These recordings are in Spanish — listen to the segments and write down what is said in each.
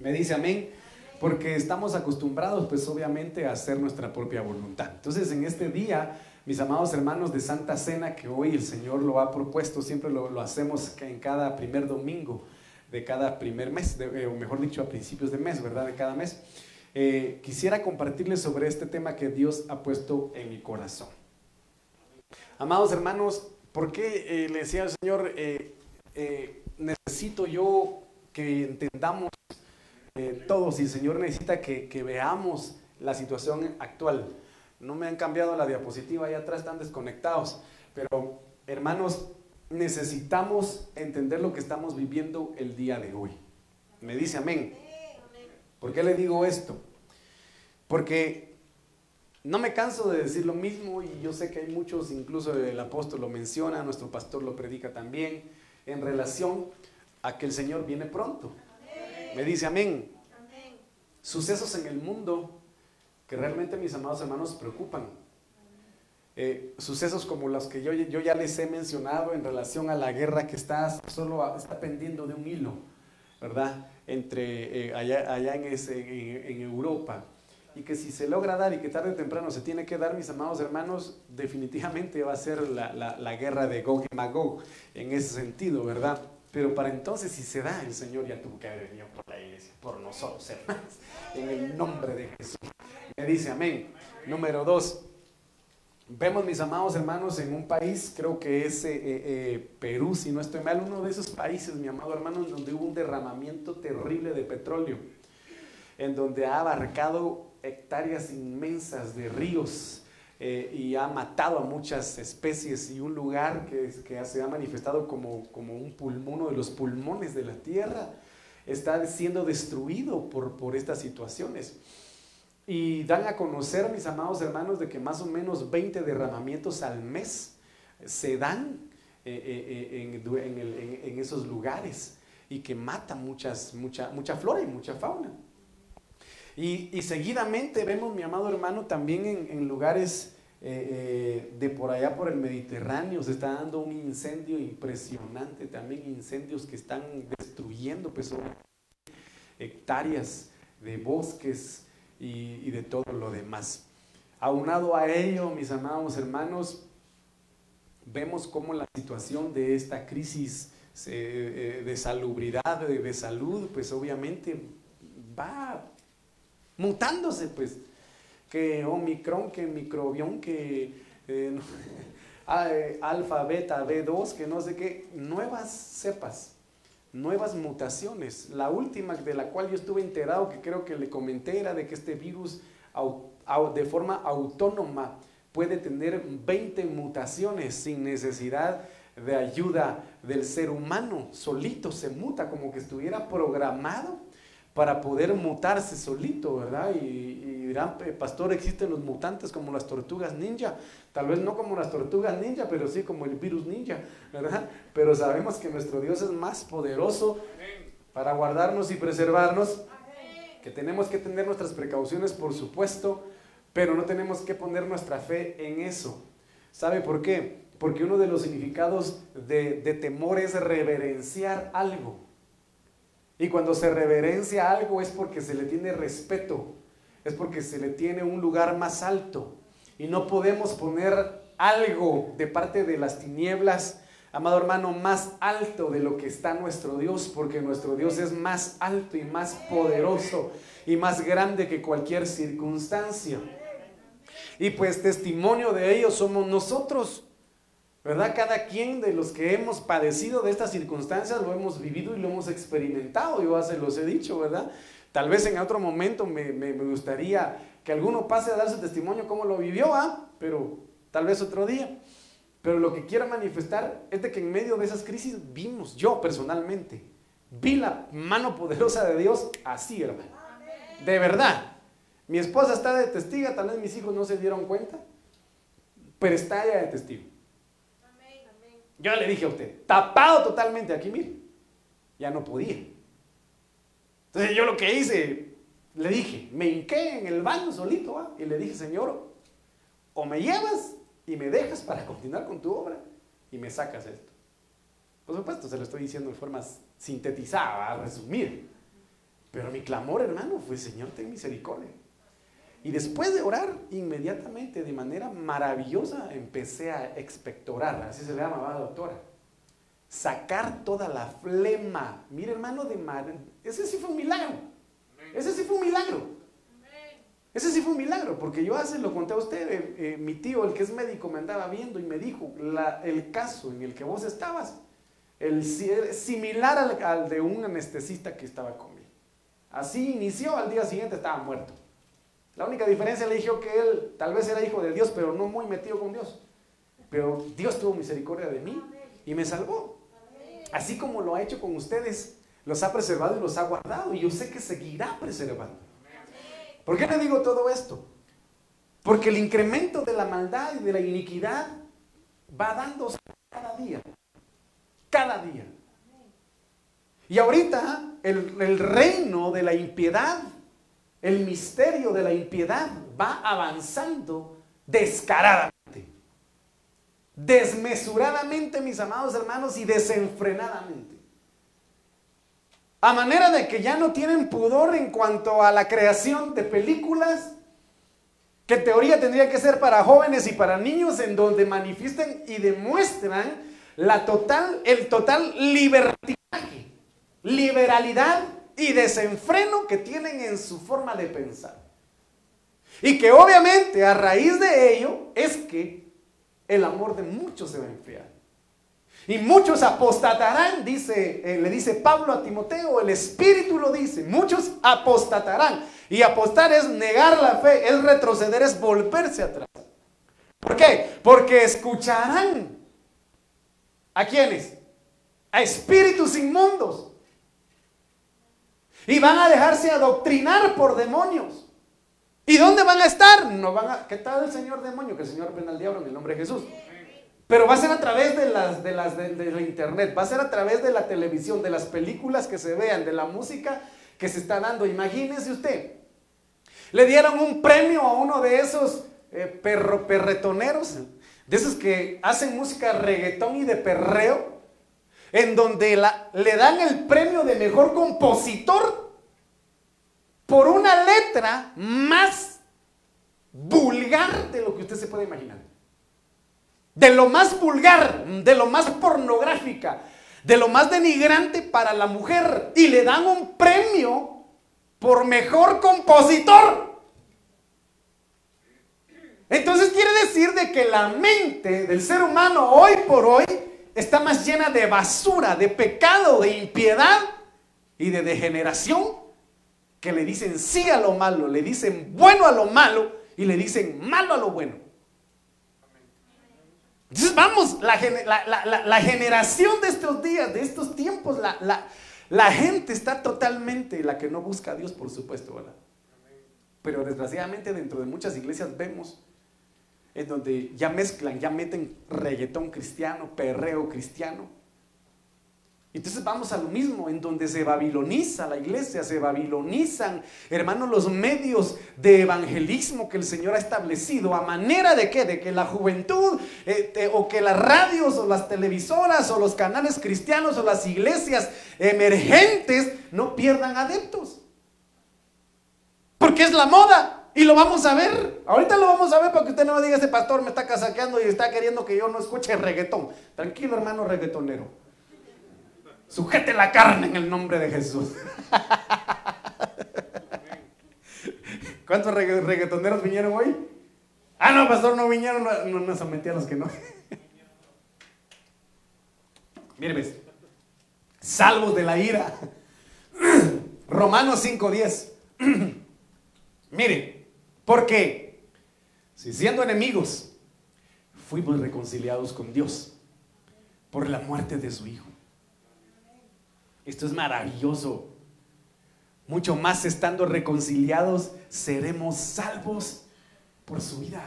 Me dice amén. Porque estamos acostumbrados, pues obviamente, a hacer nuestra propia voluntad. Entonces, en este día, mis amados hermanos de Santa Cena, que hoy el Señor lo ha propuesto, siempre lo, hacemos en cada primer domingo de cada primer mes, eh, o mejor dicho, a principios de mes, ¿verdad? De cada mes. Eh, quisiera compartirles sobre este tema que Dios ha puesto en mi corazón. Amados hermanos, ¿por qué eh, le decía al Señor, necesito yo que entendamos todos y el Señor necesita que, que veamos la situación actual? No me han cambiado la diapositiva, allá atrás están desconectados. Pero, hermanos, necesitamos entender lo que estamos viviendo el día de hoy. Me dice amén. ¿Por qué le digo esto? Porque no me canso de decir lo mismo y yo sé que hay muchos, incluso el apóstol lo menciona, nuestro pastor lo predica también, en relación a que el Señor viene pronto. Me dice amén. Sucesos en el mundo que realmente mis amados hermanos preocupan. Eh, sucesos como los que yo, yo, ya les he mencionado en relación a la guerra que está solo está pendiendo de un hilo, ¿verdad? Entre eh, allá, allá en, ese, en, Europa. Y que si se logra dar y que tarde o temprano se tiene que dar, mis amados hermanos, definitivamente va a ser la, la, la guerra de Gog y Magog en ese sentido, ¿verdad? Pero para entonces, si se da, el Señor ya tuvo que haber venido por la iglesia, por nosotros, hermanos, en el nombre de Jesús. Me dice amén. Número dos, vemos mis amados hermanos en un país, creo que es eh, eh, Perú, si no estoy mal, uno de esos países, mi amado hermano, donde hubo un derramamiento terrible de petróleo, en donde ha abarcado hectáreas inmensas de ríos. Y ha matado a muchas especies y un lugar que, que se ha manifestado como, como un pulmón, uno de los pulmones de la tierra, está siendo destruido por, por estas situaciones. Y dan a conocer, mis amados hermanos, de que más o menos 20 derramamientos al mes se dan eh, eh, eh, en, esos lugares y que matan muchas, mucha, mucha flora y mucha fauna. Y, seguidamente vemos, mi amado hermano, también en, lugares de por allá por el Mediterráneo se está dando un incendio impresionante, también incendios que están destruyendo pues, hectáreas de bosques, y, de todo lo demás. Aunado a ello, mis amados hermanos, vemos cómo la situación de esta crisis eh, de salubridad, de, salud, pues obviamente va mutándose, pues, que Omicron, que microbión, que eh, eh, alfa, beta, B2, que no sé qué, nuevas cepas nuevas mutaciones. La última de la cual yo estuve enterado, que creo que le comenté, era de que este virus de forma autónoma puede tener 20 mutaciones sin necesidad de ayuda del ser humano. Solito se muta, como que estuviera programado para poder mutarse solito, ¿verdad? Y, dirán, pastor, existen los mutantes como las tortugas ninja. Tal vez no como las tortugas ninja, pero sí como el virus ninja, ¿verdad? Pero sabemos que nuestro Dios es más poderoso para guardarnos y preservarnos, que tenemos que tener nuestras precauciones, por supuesto, pero no tenemos que poner nuestra fe en eso. ¿Sabe por qué? Porque uno de los significados de, de temor es reverenciar algo. Y cuando se reverencia algo es porque se le tiene respeto, es porque se le tiene un lugar más alto. Y no podemos poner algo de parte de las tinieblas, amado hermano, más alto de lo que está nuestro Dios, porque nuestro Dios es más alto y más poderoso y más grande que cualquier circunstancia. Y pues testimonio de ello somos nosotros. ¿Verdad? Cada quien de los que hemos padecido de estas circunstancias lo hemos vivido y lo hemos experimentado, yo se los he dicho, ¿verdad? Tal vez en otro momento me, gustaría que alguno pase a dar su testimonio cómo lo vivió, ¿ah? Pero tal vez otro día. Pero lo que quiero manifestar es de que en medio de esas crisis vimos, yo personalmente, vi la mano poderosa de Dios así, hermano. De verdad. Mi esposa está de testigo, tal vez mis hijos no se dieron cuenta, pero está ella de testigo. Yo le dije a usted, tapado totalmente aquí, mire, ya no podía. Entonces yo lo que hice, le dije, me hinqué en el baño solito y le dije, Señor, o me llevas y me dejas para continuar con tu obra y me sacas esto. Por supuesto, se lo estoy diciendo en forma sintetizada, resumir. Pero mi clamor, hermano, fue, Señor, ten misericordia. Y después de orar, inmediatamente, de manera maravillosa, empecé a expectorar, así se le llamaba doctora. Sacar toda la flema. Mire, hermano, de mar... ese sí fue un milagro. Ese sí fue un milagro. Ese sí fue un milagro, porque yo hace, lo conté a usted, eh, eh, mi tío, el que es médico, me andaba viendo y me dijo, el caso en el que vos estabas, el, similar al, al de un anestesista que estaba conmigo. Así inició, al día siguiente estaba muerto. La única diferencia le dijo que él tal vez era hijo de Dios, pero no muy metido con Dios. Pero Dios tuvo misericordia de mí y me salvó. Así como lo ha hecho con ustedes, los ha preservado y los ha guardado. Y yo sé que seguirá preservando. ¿Por qué le digo todo esto? Porque el incremento de la maldad y de la iniquidad va dándose cada día. Cada día. Y ahorita el, el reino de la impiedad el misterio de la impiedad va avanzando descaradamente, desmesuradamente, mis amados hermanos, y desenfrenadamente. A manera de que ya no tienen pudor en cuanto a la creación de películas, que en teoría tendría que ser para jóvenes y para niños, en donde manifiesten y demuestran la total, el total libertinaje, liberalidad y desenfreno que tienen en su forma de pensar. Y que obviamente a raíz de ello es que el amor de muchos se va a enfriar. Y muchos apostatarán, dice, eh, le dice Pablo a Timoteo, el Espíritu lo dice, muchos apostatarán. Y apostar es negar la fe, es retroceder, es volverse atrás. ¿Por qué? Porque escucharán. ¿A quiénes? A espíritus inmundos y van a dejarse adoctrinar por demonios. ¿Y dónde van a estar? No van a, ¿Qué tal el señor demonio? Que el Señor prenda al diablo en el nombre de Jesús. Pero va a ser a través de las de las de, la internet, va a ser a través de la televisión, de las películas que se vean, de la música que se está dando. Imagínese usted. Le dieron un premio a uno de esos eh, perro, perretoneros, de esos que hacen música reggaetón y de perreo en donde le dan el premio de mejor compositor por una letra más vulgar de lo que usted se puede imaginar. De lo más vulgar, de lo más pornográfica, de lo más denigrante para la mujer. Y le dan un premio por mejor compositor. Entonces quiere decir de que la mente del ser humano hoy por hoy está más llena de basura, de pecado, de impiedad y de degeneración, que le dicen sí a lo malo, le dicen bueno a lo malo y le dicen malo a lo bueno. Entonces vamos, la, generación de estos días, de estos tiempos, la, gente está totalmente, la que no busca a Dios, por supuesto, ¿verdad? Pero desgraciadamente dentro de muchas iglesias vemos en donde ya mezclan, ya meten reggaetón cristiano, perreo cristiano. Entonces vamos a lo mismo, en donde se babiloniza la iglesia, se babilonizan, hermanos, los medios de evangelismo que el Señor ha establecido, a manera de que, de que la juventud, eh, o que las radios, o las televisoras, o los canales cristianos, o las iglesias emergentes no pierdan adeptos. Porque es la moda. Y lo vamos a ver. Ahorita lo vamos a ver para que usted no me diga, ese pastor me está casaqueando y está queriendo que yo no escuche reggaetón. Tranquilo, hermano reggaetonero. Sujete la carne en el nombre de Jesús. ¿Cuántos reggaetoneros vinieron hoy? Ah, no, pastor, no vinieron. No, no, no son mentiras que no. Mire, ves. Salvos de la ira. Romanos 5.10. Mire, porque si siendo enemigos, fuimos reconciliados con Dios por la muerte de su Hijo. Esto es maravilloso. Mucho más estando reconciliados, seremos salvos por su vida.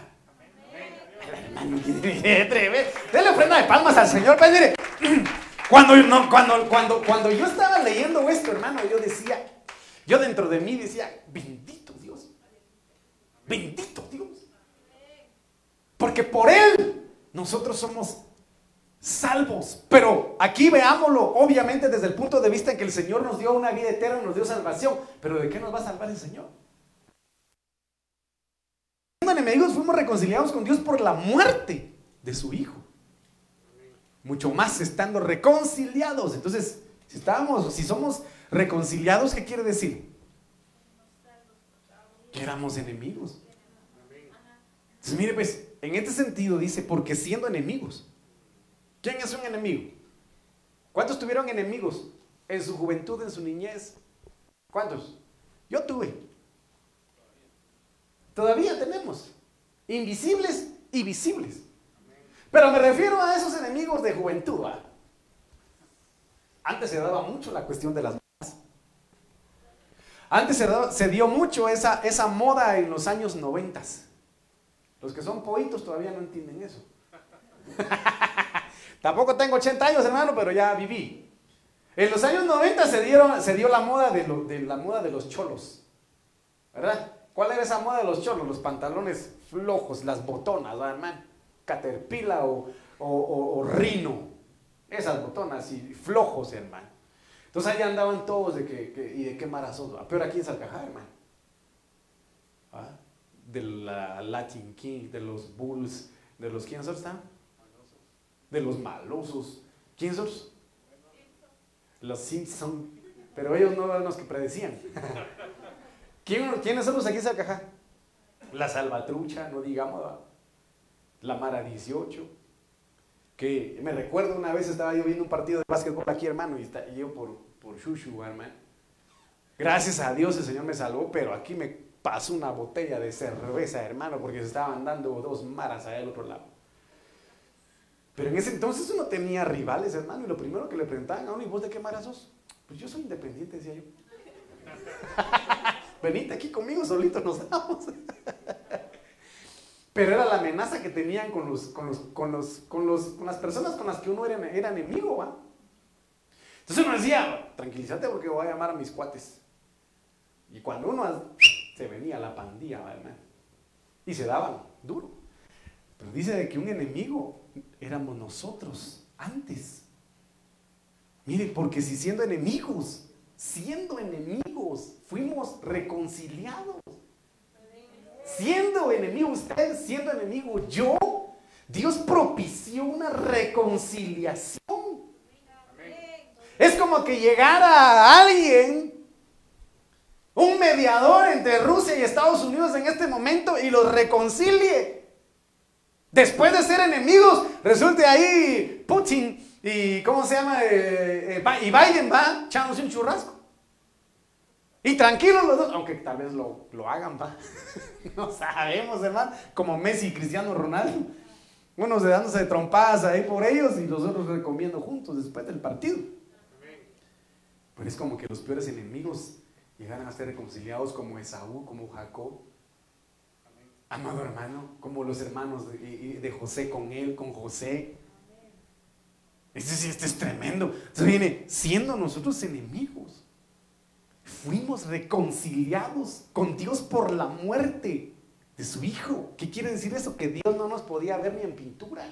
Hermano, Dele ofrenda de palmas al Señor. Cuando, cuando, cuando, cuando yo estaba leyendo esto, hermano, yo decía, yo dentro de mí decía, bendito Dios. Porque por Él nosotros somos salvos. Pero aquí veámoslo, obviamente, desde el punto de vista en que el Señor nos dio una vida eterna, nos dio salvación. Pero ¿de qué nos va a salvar el Señor? Siendo enemigos, fuimos reconciliados con Dios por la muerte de su Hijo. Mucho más estando reconciliados. Entonces, si estábamos, si somos reconciliados, ¿qué quiere decir? Que éramos enemigos. Entonces, mire, pues, en este sentido dice, porque siendo enemigos, ¿quién es un enemigo? ¿Cuántos tuvieron enemigos en su juventud, en su niñez? ¿Cuántos? Yo tuve. Todavía tenemos. Invisibles y visibles. Pero me refiero a esos enemigos de juventud. Antes se daba mucho la cuestión de las modas. Antes se, dio mucho esa moda en los años noventas. Los que son poitos todavía no entienden eso. Tampoco tengo 80 años, hermano, pero ya viví. En los años 90 se, dieron, se dio la moda de, de, la moda de los cholos. ¿Verdad? ¿Cuál era esa moda de los cholos? Los pantalones flojos, las botonas, ¿verdad, hermano? Caterpillar o, o, Rino. Esas botonas y flojos, hermano. Entonces ahí andaban todos de que, y de qué marazos. Peor aquí en Salcajá, hermano. De la Latin King, de los Bulls, de los ¿quiénes están? De los malosos. ¿Quiénes son? Los Simpson. Pero ellos no eran los que predecían. ¿Quiénes son los aquí en caja? La Salvatrucha, no digamos. La Mara 18. Que me recuerdo una vez estaba yo viendo un partido de básquetbol aquí, hermano, y, yo por, por Shushu, hermano. Gracias a Dios el Señor me salvó, pero aquí me pasó una botella de cerveza, hermano, porque se estaban dando dos maras allá al otro lado. Pero en ese entonces uno tenía rivales, hermano, y lo primero que le preguntaban a uno, ¿y vos de qué mara sos? Pues yo soy independiente, decía yo. Venite aquí conmigo, solito nos damos. Pero era la amenaza que tenían con, los, con, los, con, los, con, los, con las personas con las que uno era, era enemigo, ¿va? Entonces uno decía, tranquilízate porque voy a llamar a mis cuates. Y cuando uno se venía la pandilla, ¿verdad? Y se daban duro. Pero dice de que un enemigo éramos nosotros antes. Mire, porque si siendo enemigos, siendo enemigos, fuimos reconciliados. Siendo enemigo usted, siendo enemigo yo, Dios propició una reconciliación. Es como que llegara alguien un mediador entre Rusia y Estados Unidos en este momento y los reconcilie. Después de ser enemigos, resulte ahí Putin y, ¿cómo se llama? Eh, eh, y Biden va echándose un churrasco. Y tranquilos los dos, aunque tal vez lo, hagan, va. no sabemos, hermano. Como Messi y Cristiano Ronaldo. Unos dándose de trompadas ahí por ellos y los otros recomiendo juntos después del partido. Pero es como que los peores enemigos llegaran a ser reconciliados como Esaú, como Jacob. Amado hermano, como los hermanos de, José con él, con José. Este, sí, este es tremendo. Entonces viene siendo nosotros enemigos. Fuimos reconciliados con Dios por la muerte de su Hijo. ¿Qué quiere decir eso? Que Dios no nos podía ver ni en pintura.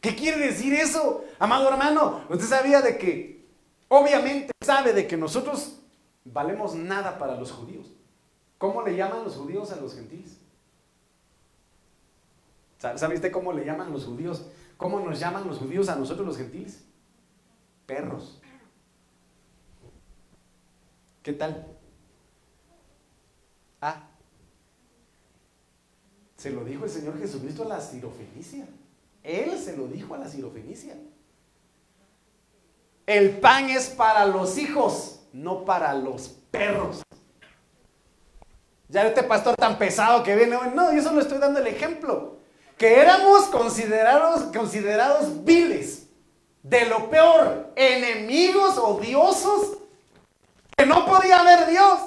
¿Qué quiere decir eso? Amado hermano, usted sabía de que, obviamente sabe de que nosotros valemos nada para los judíos. ¿Cómo le llaman los judíos a los gentiles? ¿Sabe usted cómo le llaman los judíos? ¿Cómo nos llaman los judíos a nosotros los gentiles? Perros. ¿Qué tal? Ah, se lo dijo el Señor Jesucristo a la sirofenicia. Él se lo dijo a la sirofenicia. El pan es para los hijos no para los perros. Ya este pastor tan pesado que viene no, yo solo estoy dando el ejemplo. Que éramos considerados, considerados viles, de lo peor, enemigos odiosos, que no podía haber Dios.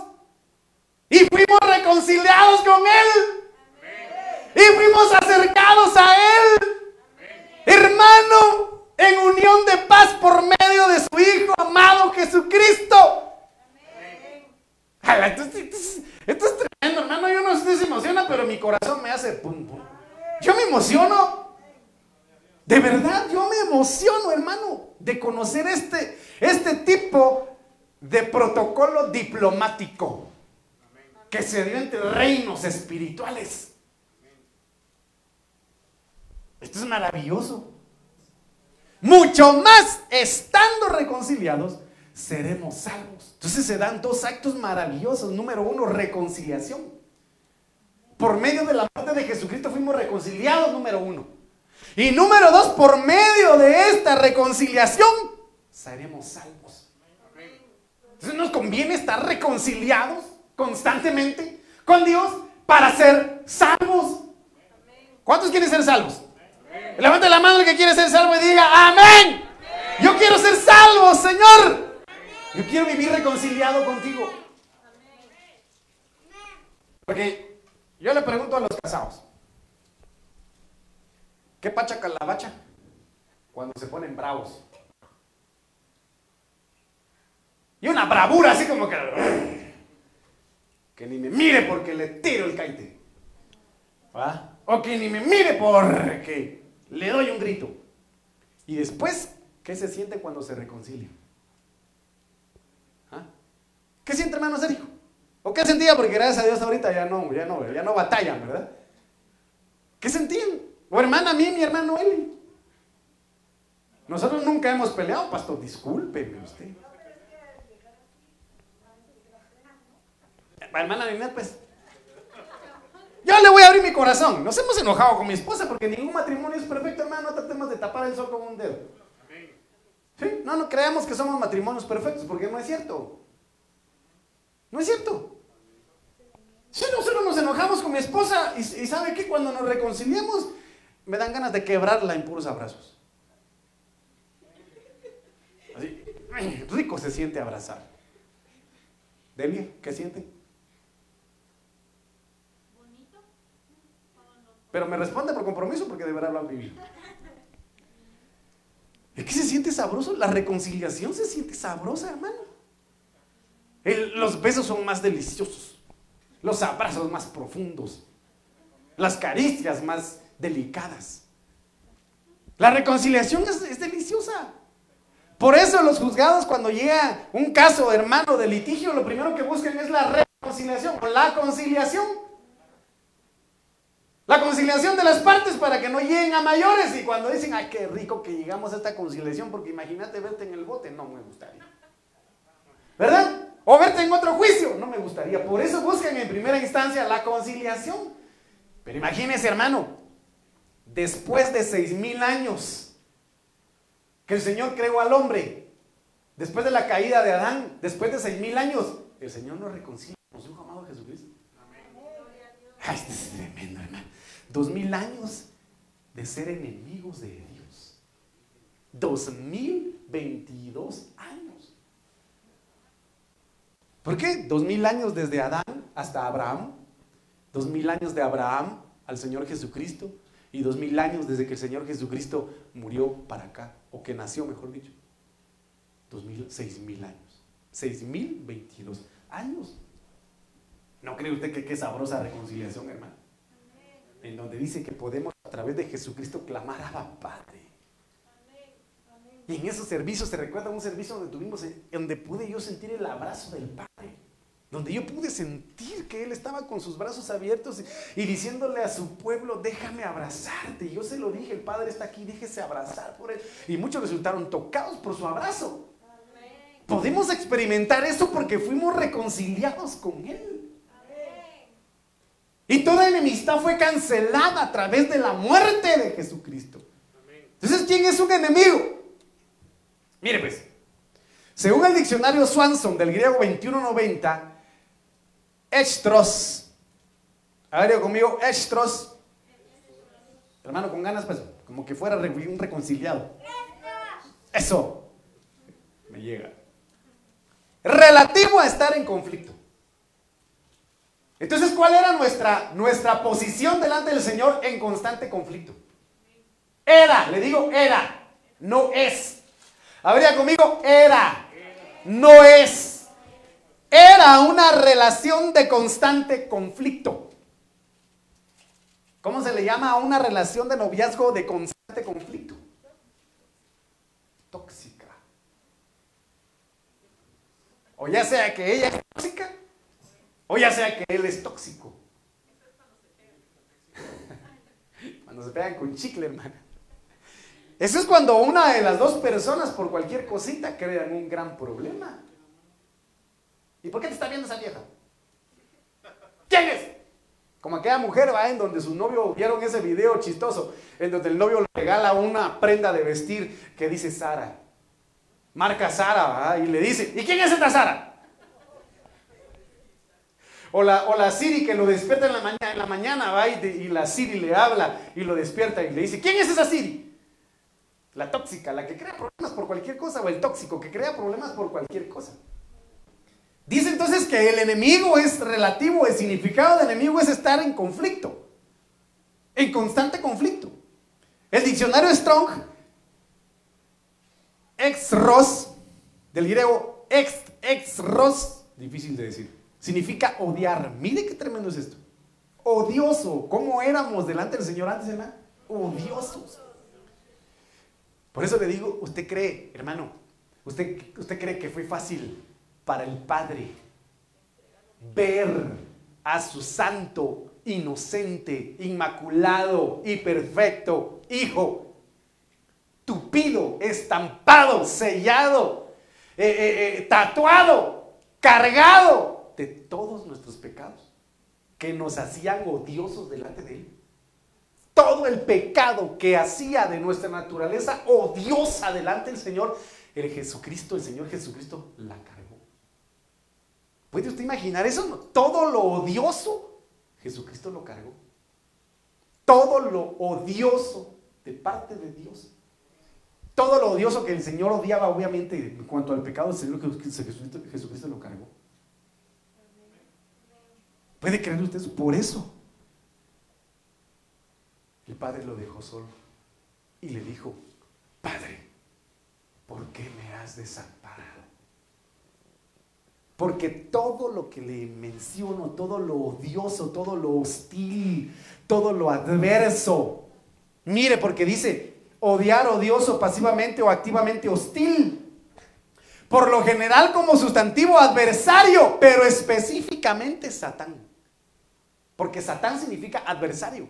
Y fuimos reconciliados con Él. Y fuimos acercados a Él. Hermano, en unión de paz por medio de su Hijo amado Jesucristo. Esto, es tremendo, hermano. Yo no sé si se emociona, pero mi corazón me hace pum, pum. Yo me emociono. De verdad, yo me emociono, hermano, de conocer este, este tipo de protocolo diplomático que se dio entre reinos espirituales. Esto es maravilloso. Mucho más estando reconciliados, seremos salvos. Entonces se dan dos actos maravillosos. Número uno, reconciliación. Por medio de la muerte de Jesucristo fuimos reconciliados, número uno. Y número dos, por medio de esta reconciliación, seremos salvos. Entonces nos conviene estar reconciliados constantemente con Dios para ser salvos. ¿Cuántos quieren ser salvos? Levante la mano el que quiere ser salvo y diga, amén. Yo quiero ser salvo, Señor. Yo quiero vivir reconciliado contigo. Porque yo le pregunto a los casados, ¿qué pacha calabacha? Cuando se ponen bravos. Y una bravura así como que... Que ni me mire porque le tiro el caite. O que ni me mire porque le doy un grito. Y después, ¿qué se siente cuando se reconcilia? ¿Ah? ¿Qué siente hermano Sergio? ¿O qué sentía? Porque gracias a Dios ahorita ya no, ya no, ya no batallan, ¿verdad? ¿Qué sentían? O hermana mí, mi hermano Eli. Nosotros nunca hemos peleado, pastor, discúlpeme usted. Hermana Ninette, pues, yo le voy a abrir mi corazón. Nos hemos enojado con mi esposa porque ningún matrimonio es perfecto, hermano. No tratemos de tapar el sol con un dedo. No, no creamos que somos matrimonios perfectos porque no es cierto. No es cierto. Si nosotros nos enojamos con mi esposa y, sabe que cuando nos reconciliamos me dan ganas de quebrarla en puros abrazos. Así, rico se siente abrazar. Delia, ¿qué siente? Pero me responde por compromiso porque de verdad lo han vivido. ¿Es que se siente sabroso? La reconciliación se siente sabrosa, hermano. los besos son más deliciosos. Los abrazos más profundos. Las caricias más delicadas. La reconciliación es, deliciosa. Por eso los juzgados cuando llega un caso, hermano, de litigio, lo primero que buscan es la reconciliación o la conciliación. La conciliación de las partes para que no lleguen a mayores. Y cuando dicen, ay, qué rico que llegamos a esta conciliación, porque imagínate verte en el bote, no me gustaría. ¿Verdad? O verte en otro juicio, no me gustaría. Por eso buscan en primera instancia la conciliación. Pero imagínese, hermano, después de seis mil años que el Señor creó al hombre, después de la caída de Adán, después de seis mil años, el Señor nos reconcilia con su amado Jesucristo. Ay, esto es tremendo, hermano. Dos mil años de ser enemigos de Dios. Dos mil veintidós años. ¿Por qué? Dos mil años desde Adán hasta Abraham. Dos mil años de Abraham al Señor Jesucristo. Y dos mil años desde que el Señor Jesucristo murió para acá. O que nació, mejor dicho. Dos mil, seis mil años. Seis mil veintidós años. ¿No cree usted que qué sabrosa reconciliación, hermano? En donde dice que podemos a través de Jesucristo clamar a Padre. Y en esos servicios, se recuerda un servicio donde tuvimos, donde pude yo sentir el abrazo del Padre, donde yo pude sentir que Él estaba con sus brazos abiertos y, diciéndole a su pueblo, déjame abrazarte. Y yo se lo dije, el Padre está aquí, déjese abrazar por Él. Y muchos resultaron tocados por su abrazo. Podemos experimentar eso porque fuimos reconciliados con Él. Y toda enemistad fue cancelada a través de la muerte de Jesucristo. Entonces, ¿quién es un enemigo? Mire pues, según el diccionario Swanson del griego 2190, estros, a ver, conmigo, estros, hermano, con ganas, pues, como que fuera un reconciliado. Eso, me llega. Relativo a estar en conflicto. Entonces, ¿cuál era nuestra, nuestra posición delante del Señor en constante conflicto? Era, le digo era, no es. Habría conmigo, era, no es. Era una relación de constante conflicto. ¿Cómo se le llama a una relación de noviazgo de constante conflicto? Tóxica. O ya sea que ella es tóxica o ya sea que él es tóxico. Cuando se pegan con chicle, hermana. Eso es cuando una de las dos personas por cualquier cosita crean un gran problema. ¿Y por qué te está viendo esa vieja? ¿Quién es? Como aquella mujer va en donde su novio vieron ese video chistoso, en donde el novio le regala una prenda de vestir que dice Sara. Marca Sara, y le dice, ¿y quién es esta Sara? O la, o la Siri que lo despierta en la mañana, en la mañana va y, y la Siri le habla y lo despierta y le dice, ¿quién es esa Siri? La tóxica, la que crea problemas por cualquier cosa, o el tóxico que crea problemas por cualquier cosa. Dice entonces que el enemigo es relativo, el significado del enemigo es estar en conflicto, en constante conflicto. El diccionario Strong, ex-ros, del griego ex-ros, difícil de decir, significa odiar. Mire qué tremendo es esto. Odioso. ¿Cómo éramos delante del Señor antes, hermano? Odiosos. Por eso le digo, usted cree, hermano, usted, usted cree que fue fácil para el Padre ver a su santo, inocente, inmaculado y perfecto Hijo, tupido, estampado, sellado, eh, eh, eh, tatuado, cargado de todos nuestros pecados que nos hacían odiosos delante de Él. Todo el pecado que hacía de nuestra naturaleza odiosa delante del Señor, el Jesucristo, el Señor Jesucristo la cargó. ¿Puede usted imaginar eso? Todo lo odioso, Jesucristo lo cargó. Todo lo odioso de parte de Dios. Todo lo odioso que el Señor odiaba, obviamente, en cuanto al pecado, el Señor Jesucristo, Jesucristo lo cargó. ¿Puede creer usted eso? Por eso. El Padre lo dejó solo y le dijo, Padre, ¿por qué me has desamparado? Porque todo lo que le menciono, todo lo odioso, todo lo hostil, todo lo adverso, mire, porque dice odiar, odioso, pasivamente o activamente hostil. Por lo general como sustantivo adversario, pero específicamente Satán. Porque Satán significa adversario.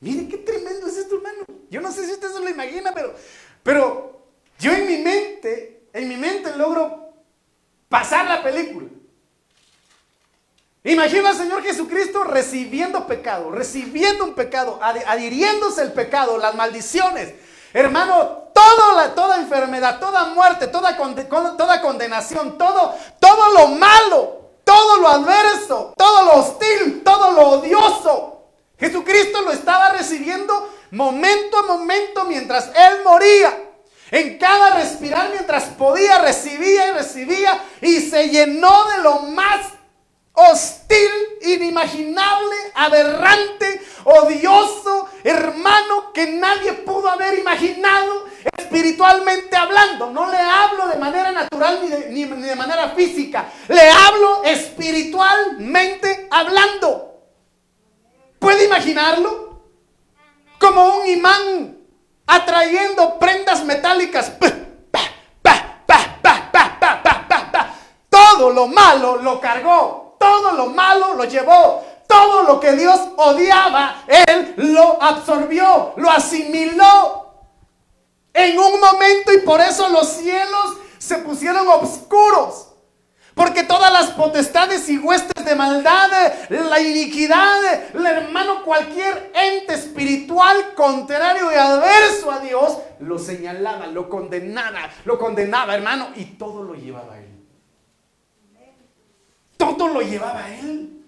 Mire qué tremendo es esto, hermano. Yo no sé si usted se lo imagina, pero, pero yo en mi mente, en mi mente logro pasar la película. Imagina al Señor Jesucristo recibiendo pecado, recibiendo un pecado, adhiriéndose el pecado, las maldiciones. Hermano, toda, toda enfermedad, toda muerte, toda, toda condenación, todo, todo lo malo, todo lo adverso, todo lo hostil, todo lo odioso. Jesucristo lo estaba recibiendo momento a momento mientras Él moría. En cada respirar mientras podía, recibía y recibía y se llenó de lo más hostil, inimaginable, aberrante, odioso, hermano, que nadie pudo haber imaginado espiritualmente hablando. No le hablo de manera natural ni de, ni de manera física, le hablo espiritualmente hablando. ¿Puede imaginarlo? Como un imán atrayendo prendas metálicas. Todo lo malo lo cargó, todo lo malo lo llevó, todo lo que Dios odiaba, Él lo absorbió, lo asimiló en un momento y por eso los cielos se pusieron oscuros. Porque todas las potestades y huestes de maldad, la iniquidad, el hermano, cualquier ente espiritual contrario y adverso a Dios, lo señalaba, lo condenaba, lo condenaba, hermano, y todo lo llevaba a él. Todo lo llevaba a él.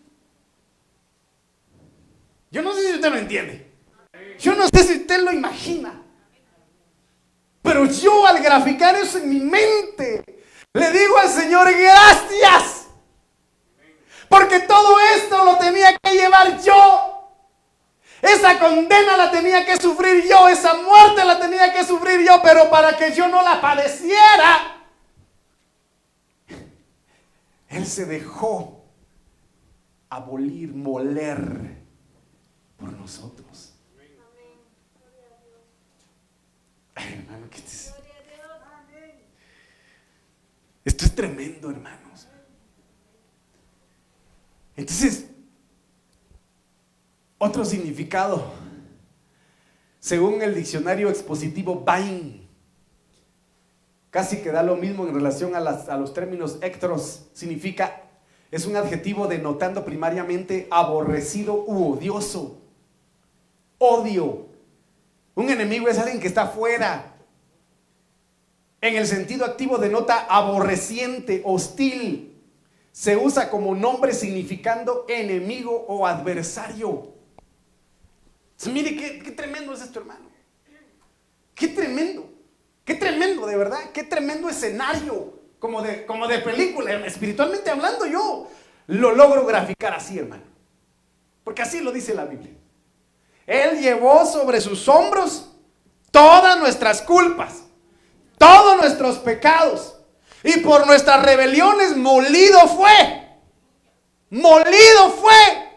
Yo no sé si usted lo entiende. Yo no sé si usted lo imagina. Pero yo al graficar eso en mi mente, le digo al Señor, gracias. Porque todo esto lo tenía que llevar yo. Esa condena la tenía que sufrir yo, esa muerte la tenía que sufrir yo, pero para que yo no la padeciera, Él se dejó abolir, moler por nosotros. Ay, hermano, ¿qué esto es tremendo, hermanos. Entonces, otro significado, según el diccionario expositivo Bain, casi que da lo mismo en relación a, a los términos ectros, significa, es un adjetivo denotando primariamente aborrecido u odioso, odio. Un enemigo es alguien que está fuera. En el sentido activo denota aborreciente, hostil. Se usa como nombre significando enemigo o adversario. Mire qué, tremendo es esto, hermano. Qué tremendo. Qué tremendo, de verdad. Qué tremendo escenario. Como de, como de película. Espiritualmente hablando, yo lo logro graficar así, hermano. Porque así lo dice la Biblia. Él llevó sobre sus hombros todas nuestras culpas, todos nuestros pecados. Y por nuestras rebeliones molido fue. Molido fue.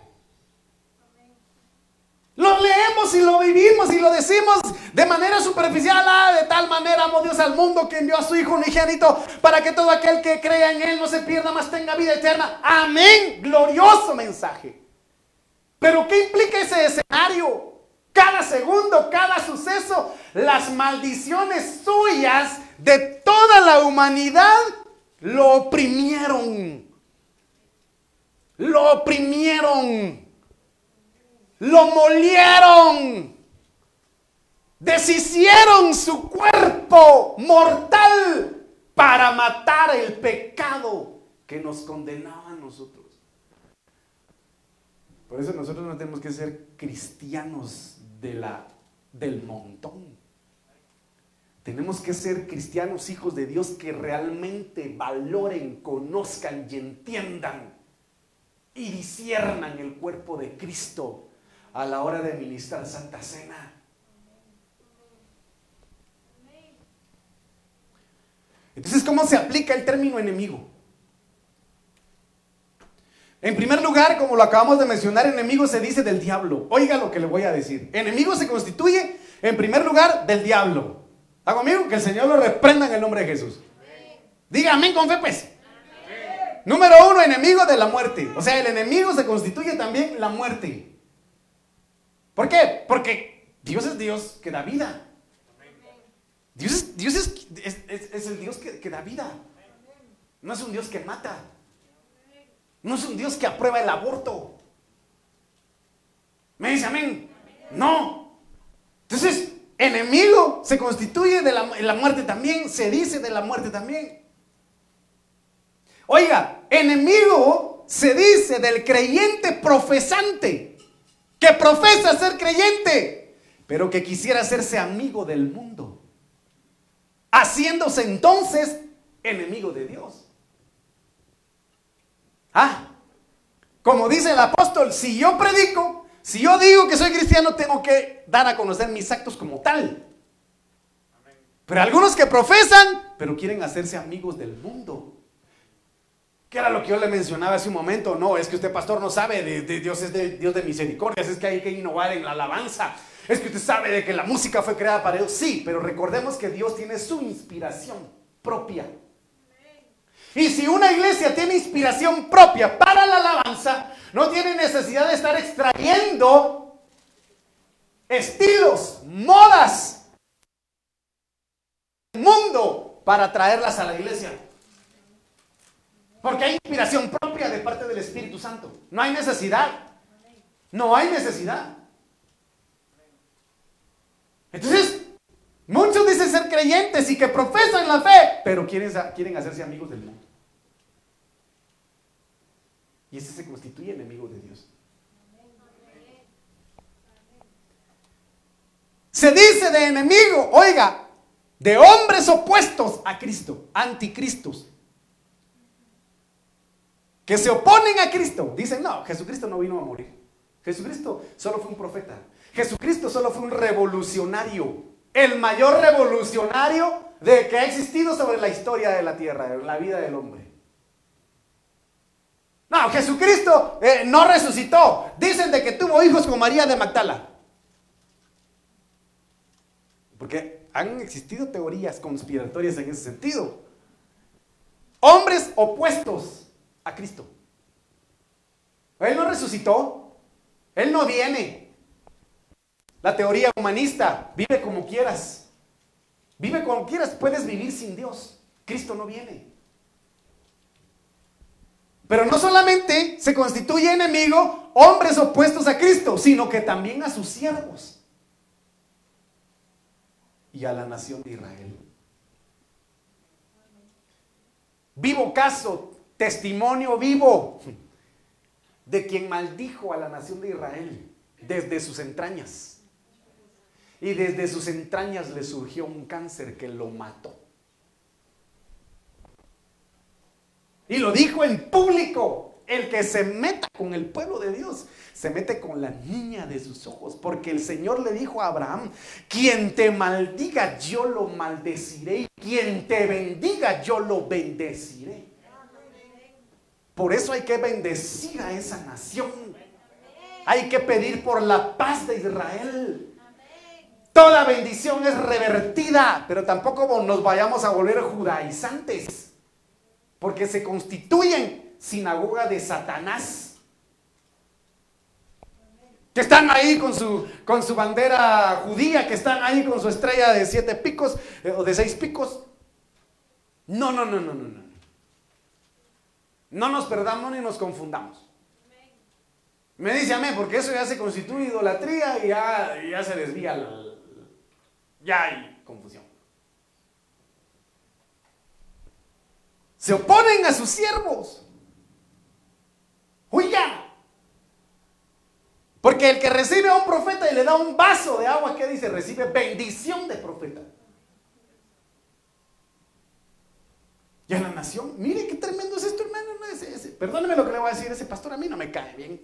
Lo leemos y lo vivimos y lo decimos de manera superficial. Ah, de tal manera amó Dios al mundo que envió a su Hijo unigénito para que todo aquel que crea en Él no se pierda, más tenga vida eterna. Amén. Glorioso mensaje. Pero ¿qué implica ese escenario? Cada segundo, cada suceso, las maldiciones suyas de toda la humanidad lo oprimieron. Lo oprimieron lo molieron, deshicieron su cuerpo mortal para matar el pecado que nos condenaba a nosotros. Por eso nosotros no tenemos que ser cristianos de la, del montón. Tenemos que ser cristianos, hijos de Dios, que realmente valoren, conozcan y entiendan y disiernan el cuerpo de Cristo a la hora de ministrar Santa Cena. Entonces, ¿cómo se aplica el término enemigo? En primer lugar, como lo acabamos de mencionar, enemigo se dice del diablo. Oiga lo que le voy a decir. Enemigo se constituye, en primer lugar, del diablo. ¿Hago amigo? Que el Señor lo reprenda en el nombre de Jesús. Diga amén con fe, pues. Número uno, enemigo de la muerte. O sea, el enemigo se constituye también la muerte. ¿Por qué? Porque Dios es Dios que da vida. Dios es, Dios es, el Dios que, da vida. No es un Dios que mata. No es un Dios que aprueba el aborto. ¿Me dice amén? No. Entonces, enemigo se constituye de la, muerte también, se dice de la muerte también. Oiga, enemigo se dice del creyente profesante que profesa ser creyente, pero que quisiera hacerse amigo del mundo, haciéndose entonces enemigo de Dios. Ah, como dice el apóstol, si yo predico, si yo digo que soy cristiano, tengo que dar a conocer mis actos como tal. Pero algunos que profesan, pero quieren hacerse amigos del mundo. ¿Qué era lo que yo le mencionaba hace un momento? No, es que usted, pastor, no sabe de, Dios, es de Dios de misericordias, es que hay que innovar en la alabanza. Es que usted sabe de que la música fue creada para Dios. Sí, pero recordemos que Dios tiene su inspiración propia. Y si una iglesia tiene inspiración propia para la alabanza, no tiene necesidad de estar extrayendo estilos, modas, mundo para traerlas a la iglesia. Porque hay inspiración propia de parte del Espíritu Santo. No hay necesidad. No hay necesidad. Entonces, muchos dicen ser creyentes y que profesan la fe, pero quieren, quieren hacerse amigos del mundo. Y ese se constituye enemigo de Dios. Se dice de enemigo, oiga, de hombres opuestos a Cristo, anticristos que se oponen a Cristo, dicen, no, Jesucristo no vino a morir. Jesucristo solo fue un profeta. Jesucristo solo fue un revolucionario. El mayor revolucionario de que ha existido sobre la historia de la tierra, la vida del hombre. No, Jesucristo eh, no resucitó. Dicen de que tuvo hijos con María de Magdala. Porque han existido teorías conspiratorias en ese sentido. hombres opuestos a Cristo. Él no resucitó, Él no viene. La teoría humanista, vive como quieras. Vive como quieras, puedes vivir sin Dios. Cristo no viene. Pero no solamente se constituye enemigo hombres opuestos a Cristo, sino que también a sus siervos y a la nación de Israel. Vivo caso, testimonio vivo de quien maldijo a la nación de Israel desde sus entrañas. Y desde sus entrañas le surgió un cáncer que lo mató. Y lo dijo en público. El que se meta con el pueblo de Dios, se mete con la niña de sus ojos. Porque el Señor le dijo a Abraham, quien te maldiga, yo lo maldeciré. Y quien te bendiga, yo lo bendeciré. Por eso hay que bendecir a esa nación. Hay que pedir por la paz de Israel. Toda bendición es revertida, pero tampoco nos vayamos a volver judaizantes porque se constituyen sinagoga de Satanás. Que están ahí con su, con su bandera judía, que están ahí con su estrella de siete picos eh, o de seis picos. No, no, no, no, no, no. No nos perdamos ni nos confundamos. Me dice amén, porque eso ya se constituye idolatría y ya, ya se desvía, ya hay confusión. Se oponen a sus siervos. Oiga. Porque el que recibe a un profeta y le da un vaso de agua, ¿qué dice? Recibe bendición de profeta. Y a la nación, mire qué tremendo es esto, hermano. perdóneme lo que le voy a decir, ese pastor a mí no me cae bien.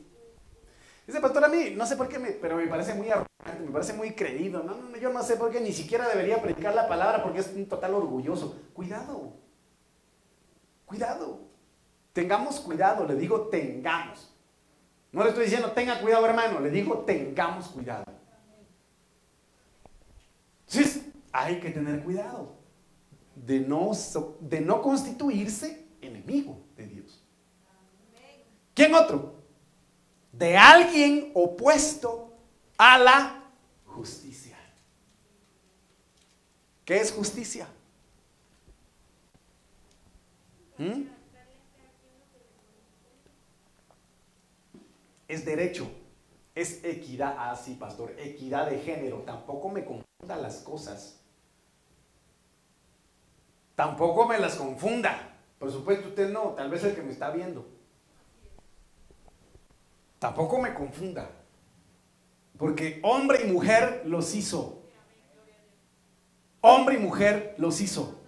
Ese pastor a mí, no sé por qué, pero me parece muy arrogante, me parece muy creído. No, no, yo no sé por qué ni siquiera debería predicar la palabra porque es un total orgulloso. Cuidado. Cuidado. Tengamos cuidado, le digo tengamos. No le estoy diciendo tenga cuidado hermano, le digo tengamos cuidado. Entonces, hay que tener cuidado de no, de no constituirse enemigo de Dios. ¿Quién otro? De alguien opuesto a la justicia. ¿Qué es justicia? ¿Mm? Es derecho, es equidad, ah sí, pastor, equidad de género. Tampoco me confunda las cosas. Tampoco me las confunda. Por supuesto, usted no, tal vez el que me está viendo. Tampoco me confunda. Porque hombre y mujer los hizo. Hombre y mujer los hizo.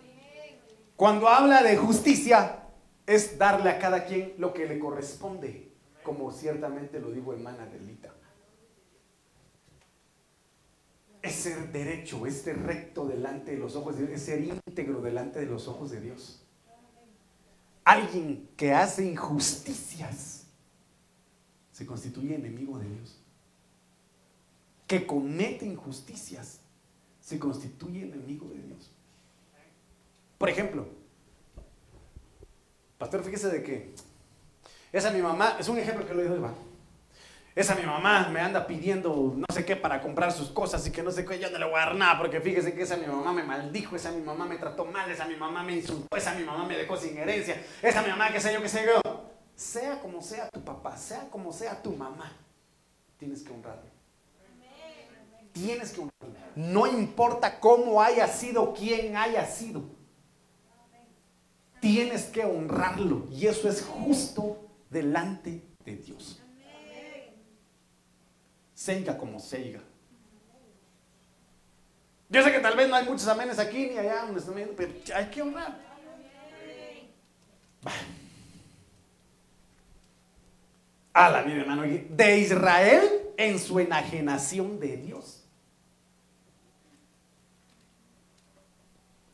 Cuando habla de justicia, es darle a cada quien lo que le corresponde, como ciertamente lo digo hermana Delita. Es ser derecho, es ser recto delante de los ojos de Dios, es ser íntegro delante de los ojos de Dios. Alguien que hace injusticias se constituye enemigo de Dios. Que comete injusticias se constituye enemigo de Dios. Por ejemplo, pastor, fíjese de que esa mi mamá, es un ejemplo que lo dijo Iván. Esa mi mamá me anda pidiendo no sé qué para comprar sus cosas y que no sé qué, yo no le voy a dar nada porque fíjese que esa mi mamá me maldijo, esa mi mamá me trató mal, esa mi mamá me insultó, esa mi mamá me dejó sin herencia, esa mi mamá, qué sé yo, qué sé yo. Sea como sea tu papá, sea como sea tu mamá, tienes que honrarlo. Tienes que honrarlo. No importa cómo haya sido, quién haya sido tienes que honrarlo y eso es justo delante de Dios. Seiga como seiga. Yo sé que tal vez no hay muchos amenes aquí ni allá pero hay que honrar. A la vida, hermano. De Israel en su enajenación de Dios.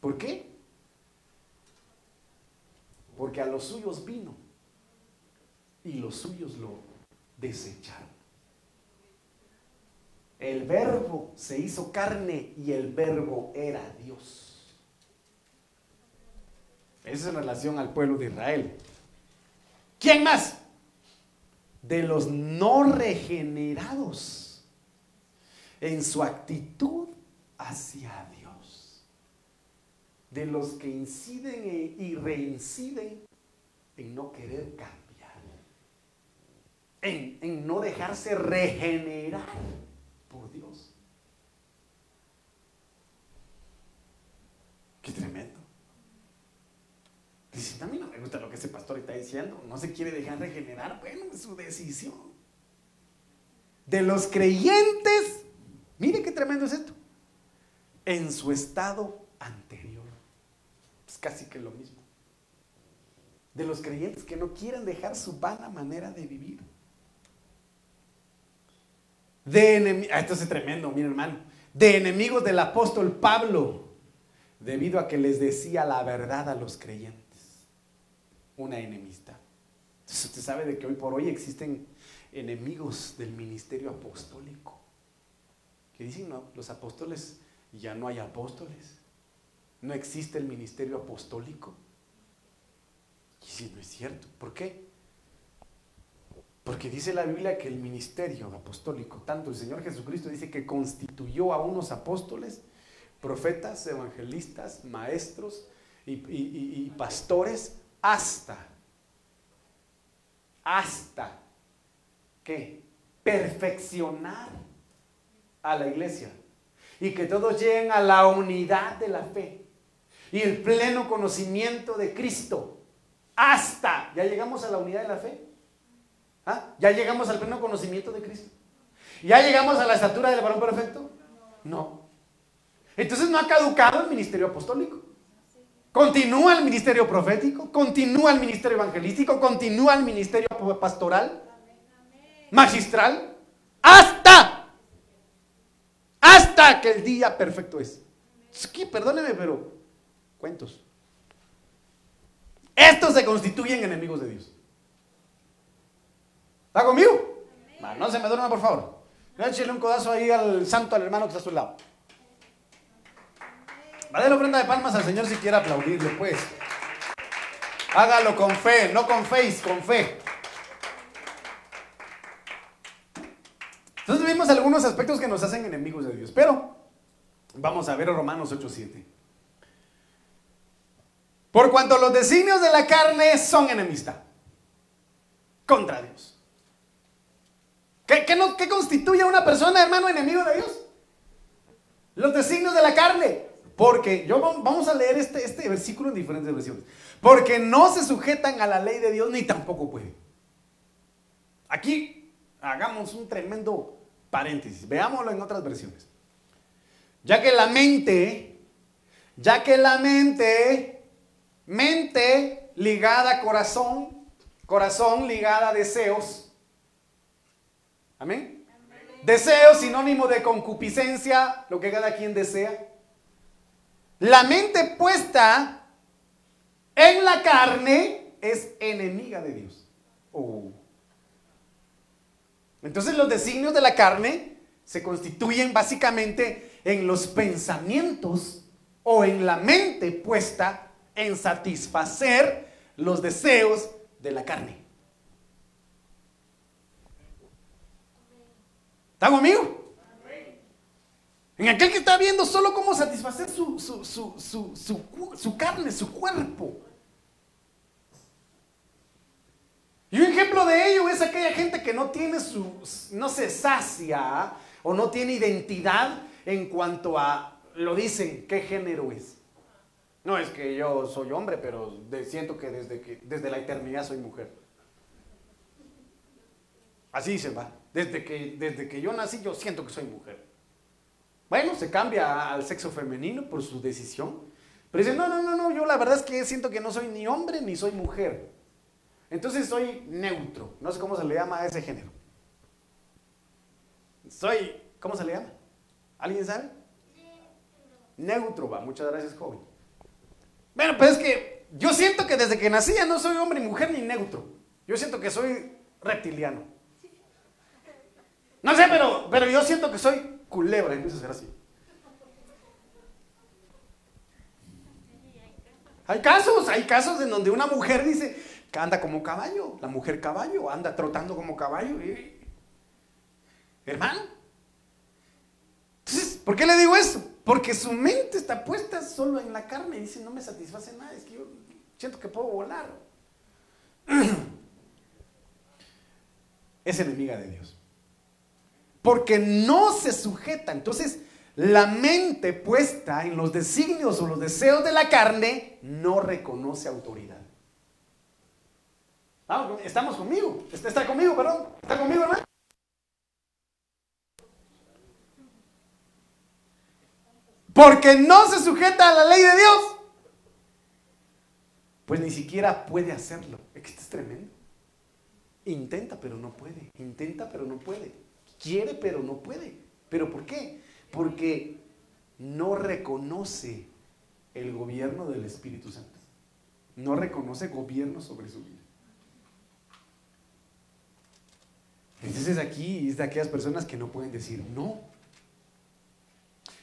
¿Por qué? Porque a los suyos vino y los suyos lo desecharon. El verbo se hizo carne y el verbo era Dios. Eso es en relación al pueblo de Israel. ¿Quién más? De los no regenerados en su actitud hacia Dios. De los que inciden e, y reinciden en no querer cambiar. En, en no dejarse regenerar por Dios. Qué tremendo. Dice, a mí no me gusta lo que ese pastor está diciendo. No se quiere dejar regenerar. Bueno, es su decisión. De los creyentes, mire qué tremendo es esto. En su estado anterior. Casi que lo mismo. De los creyentes que no quieren dejar su vana manera de vivir. De enemigos, ah, esto es tremendo, mi hermano. De enemigos del apóstol Pablo, debido a que les decía la verdad a los creyentes una enemistad. Entonces usted sabe de que hoy por hoy existen enemigos del ministerio apostólico. Que dicen, no, los apóstoles, ya no hay apóstoles. No existe el ministerio apostólico. Y si no es cierto. ¿Por qué? Porque dice la Biblia que el ministerio apostólico, tanto el Señor Jesucristo dice que constituyó a unos apóstoles, profetas, evangelistas, maestros y, pastores hasta, hasta que perfeccionar a la iglesia y que todos lleguen a la unidad de la fe y el pleno conocimiento de Cristo. Hasta, ¿ya llegamos a la unidad de la fe? ¿Ah? ¿Ya llegamos al pleno conocimiento de Cristo? ¿Ya llegamos a la estatura del varón perfecto? No. Entonces no ha caducado el ministerio apostólico. Continúa el ministerio profético, continúa el ministerio evangelístico, continúa el ministerio pastoral, magistral, hasta, hasta que el día perfecto es. perdóneme, pero cuentos. Estos se constituyen enemigos de Dios. ¿Está conmigo? no se me duerma, por favor. Échale un codazo ahí al santo, al hermano que está a su lado. Va la ofrenda de palmas al Señor si quiere aplaudirle, pues. Hágalo con fe, no con face, con fe. Entonces vimos algunos aspectos que nos hacen enemigos de Dios. Pero vamos a ver Romanos 8:7. Por cuanto los designios de la carne son enemistad contra Dios. ¿Qué, qué constituye a una persona, hermano, enemigo de Dios? Los designios de la carne. Porque, yo vamos a leer este, este versículo en diferentes versiones. Porque no se sujetan a la ley de Dios ni tampoco pueden. Aquí hagamos un tremendo paréntesis. Veámoslo en otras versiones. Ya que la mente, ya que la mente, mente ligada a corazón, corazón ligada a deseos. Amén. Deseos sinónimo de concupiscencia, lo que cada quien desea. La mente puesta en la carne es enemiga de Dios. Oh. Entonces los designios de la carne se constituyen básicamente en los pensamientos o en la mente puesta en satisfacer los deseos de la carne. ¿Está conmigo? En aquel que está viendo solo cómo satisfacer su, su, carne, su cuerpo. Y un ejemplo de ello es aquella gente que no tiene su, no se sacia o no tiene identidad en cuanto a, lo dicen, qué género es. No es que yo soy hombre, pero siento que desde, que desde la eternidad soy mujer. Así se va. Desde que, desde que yo nací yo siento que soy mujer. Bueno, se cambia al sexo femenino por su decisión. Pero dice, no, no, no, no, yo la verdad es que siento que no soy ni hombre ni soy mujer. Entonces soy neutro. No sé cómo se le llama a ese género. Soy, ¿cómo se le llama? ¿Alguien sabe? Neutro, va. Muchas gracias, joven. Bueno, pues es que yo siento que desde que nací ya no soy hombre, ni mujer, ni neutro. Yo siento que soy reptiliano. No sé, pero, pero yo siento que soy culebra, empieza a ser así. Hay casos, hay casos en donde una mujer dice que anda como caballo, la mujer caballo, anda trotando como caballo. Hermano. Entonces, ¿por qué le digo eso? Porque su mente está puesta solo en la carne y dice, no me satisface nada, es que yo siento que puedo volar. Es enemiga de Dios. Porque no se sujeta. Entonces, la mente puesta en los designios o los deseos de la carne no reconoce autoridad. estamos conmigo. Está, conmigo, perdón. Está conmigo, hermano. Porque no se sujeta a la ley de Dios. Pues ni siquiera puede hacerlo. Es que esto es tremendo. Intenta, pero no puede. Intenta, pero no puede. Quiere, pero no puede. ¿Pero por qué? porque no reconoce el gobierno del Espíritu Santo. No reconoce gobierno sobre su vida. Entonces aquí es de aquellas personas que no pueden decir no.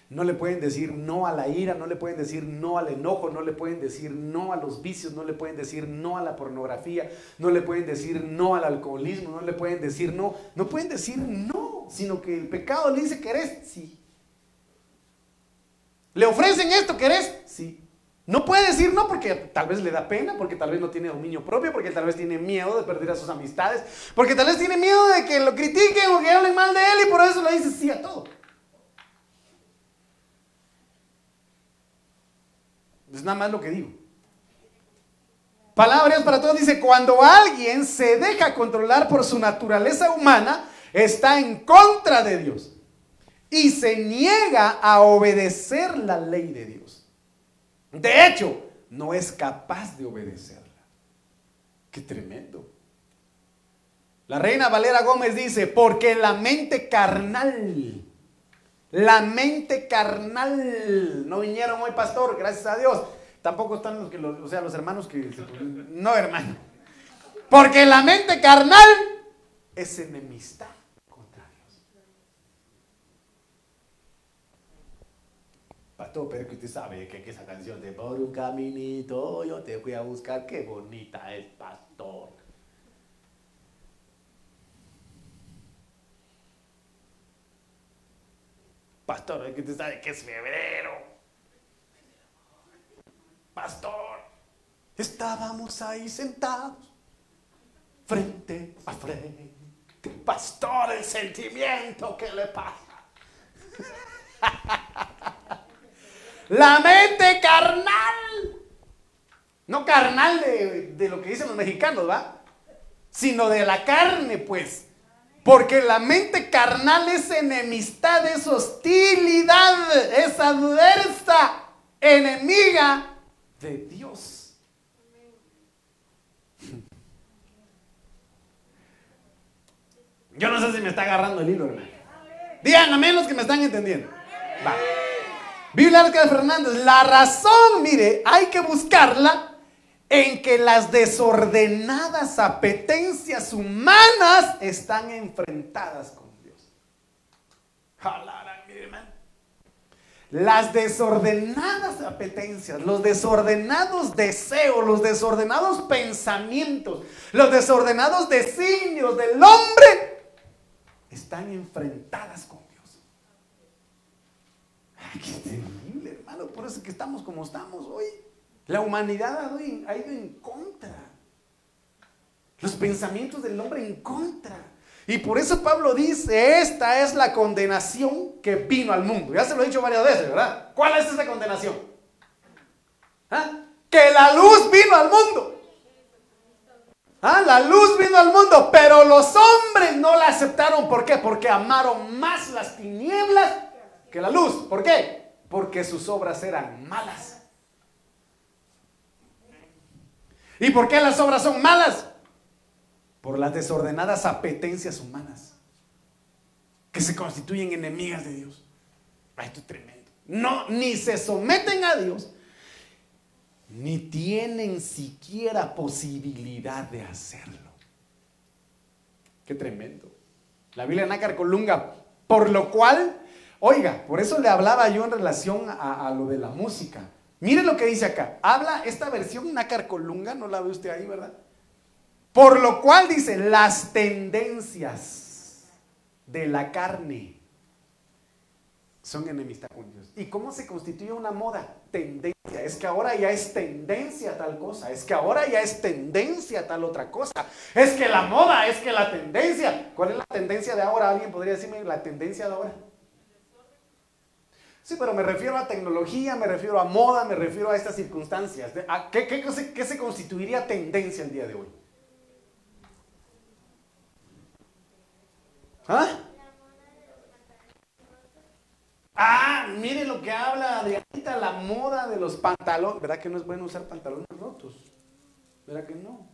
No le pueden decir no a la ira, no le pueden decir no al enojo, no le pueden decir no a los vicios, no le pueden decir no a la pornografía, no le pueden decir no al alcoholismo, no le pueden decir no, no pueden decir no, sino que el pecado le dice que eres sí. ¿Le ofrecen esto? ¿Querés? Sí. No puede decir no porque tal vez le da pena, porque tal vez no tiene dominio propio, porque tal vez tiene miedo de perder a sus amistades, porque tal vez tiene miedo de que lo critiquen o que hablen mal de él y por eso le dice sí a todo. Es nada más lo que digo. Palabras para todos dice, cuando alguien se deja controlar por su naturaleza humana, está en contra de Dios y se niega a obedecer la ley de Dios. De hecho, no es capaz de obedecerla. Qué tremendo. La reina Valera Gómez dice, porque la mente carnal, la mente carnal, no vinieron hoy pastor, gracias a Dios. Tampoco están los que, o sea, los hermanos que, no hermano. Porque la mente carnal es enemistad Pastor, pero que usted sabe que, esa canción de por un caminito yo te fui a buscar, qué bonita es, pastor. Pastor, que usted sabe que es febrero. Pastor, estábamos ahí sentados, frente a frente. Pastor, el sentimiento, ¿qué le pasa? La mente carnal. No carnal de, lo que dicen los mexicanos, ¿va? Sino de la carne, pues. Porque la mente carnal es enemistad, es hostilidad, es adversa, enemiga de Dios. Yo no sé si me está agarrando el hilo, hermano. Díganme los que me están entendiendo. Va. Biblia de Fernández, la razón, mire, hay que buscarla en que las desordenadas apetencias humanas están enfrentadas con Dios. Las desordenadas apetencias, los desordenados deseos, los desordenados pensamientos, los desordenados designios del hombre están enfrentadas con qué terrible, hermano. Por eso es que estamos como estamos hoy. La humanidad ha ido en contra. Los pensamientos del hombre en contra. Y por eso Pablo dice, esta es la condenación que vino al mundo. Ya se lo he dicho varias veces, ¿verdad? ¿Cuál es esa condenación? ¿Ah? Que la luz vino al mundo. ¿Ah? La luz vino al mundo, pero los hombres no la aceptaron. ¿Por qué? Porque amaron más las tinieblas que la luz. ¿Por qué? Porque sus obras eran malas. ¿Y por qué las obras son malas? Por las desordenadas apetencias humanas que se constituyen enemigas de Dios. esto es tremendo. No, ni se someten a Dios, ni tienen siquiera posibilidad de hacerlo. Qué tremendo. La Biblia Nácar Colunga, por lo cual Oiga, por eso le hablaba yo en relación a, lo de la música. Mire lo que dice acá. Habla esta versión nácar colunga, no la ve usted ahí, ¿verdad? Por lo cual dice, las tendencias de la carne son enemistad con Dios. ¿Y cómo se constituye una moda? Tendencia. Es que ahora ya es tendencia tal cosa. Es que ahora ya es tendencia tal otra cosa. Es que la moda, es que la tendencia. ¿Cuál es la tendencia de ahora? ¿Alguien podría decirme la tendencia de ahora? Sí, pero me refiero a tecnología, me refiero a moda, me refiero a estas circunstancias. qué, se constituiría tendencia el día de hoy? ¿Ah? Ah, mire lo que habla ahorita, la moda de los pantalones. ¿Verdad que no es bueno usar pantalones rotos? ¿Verdad que no?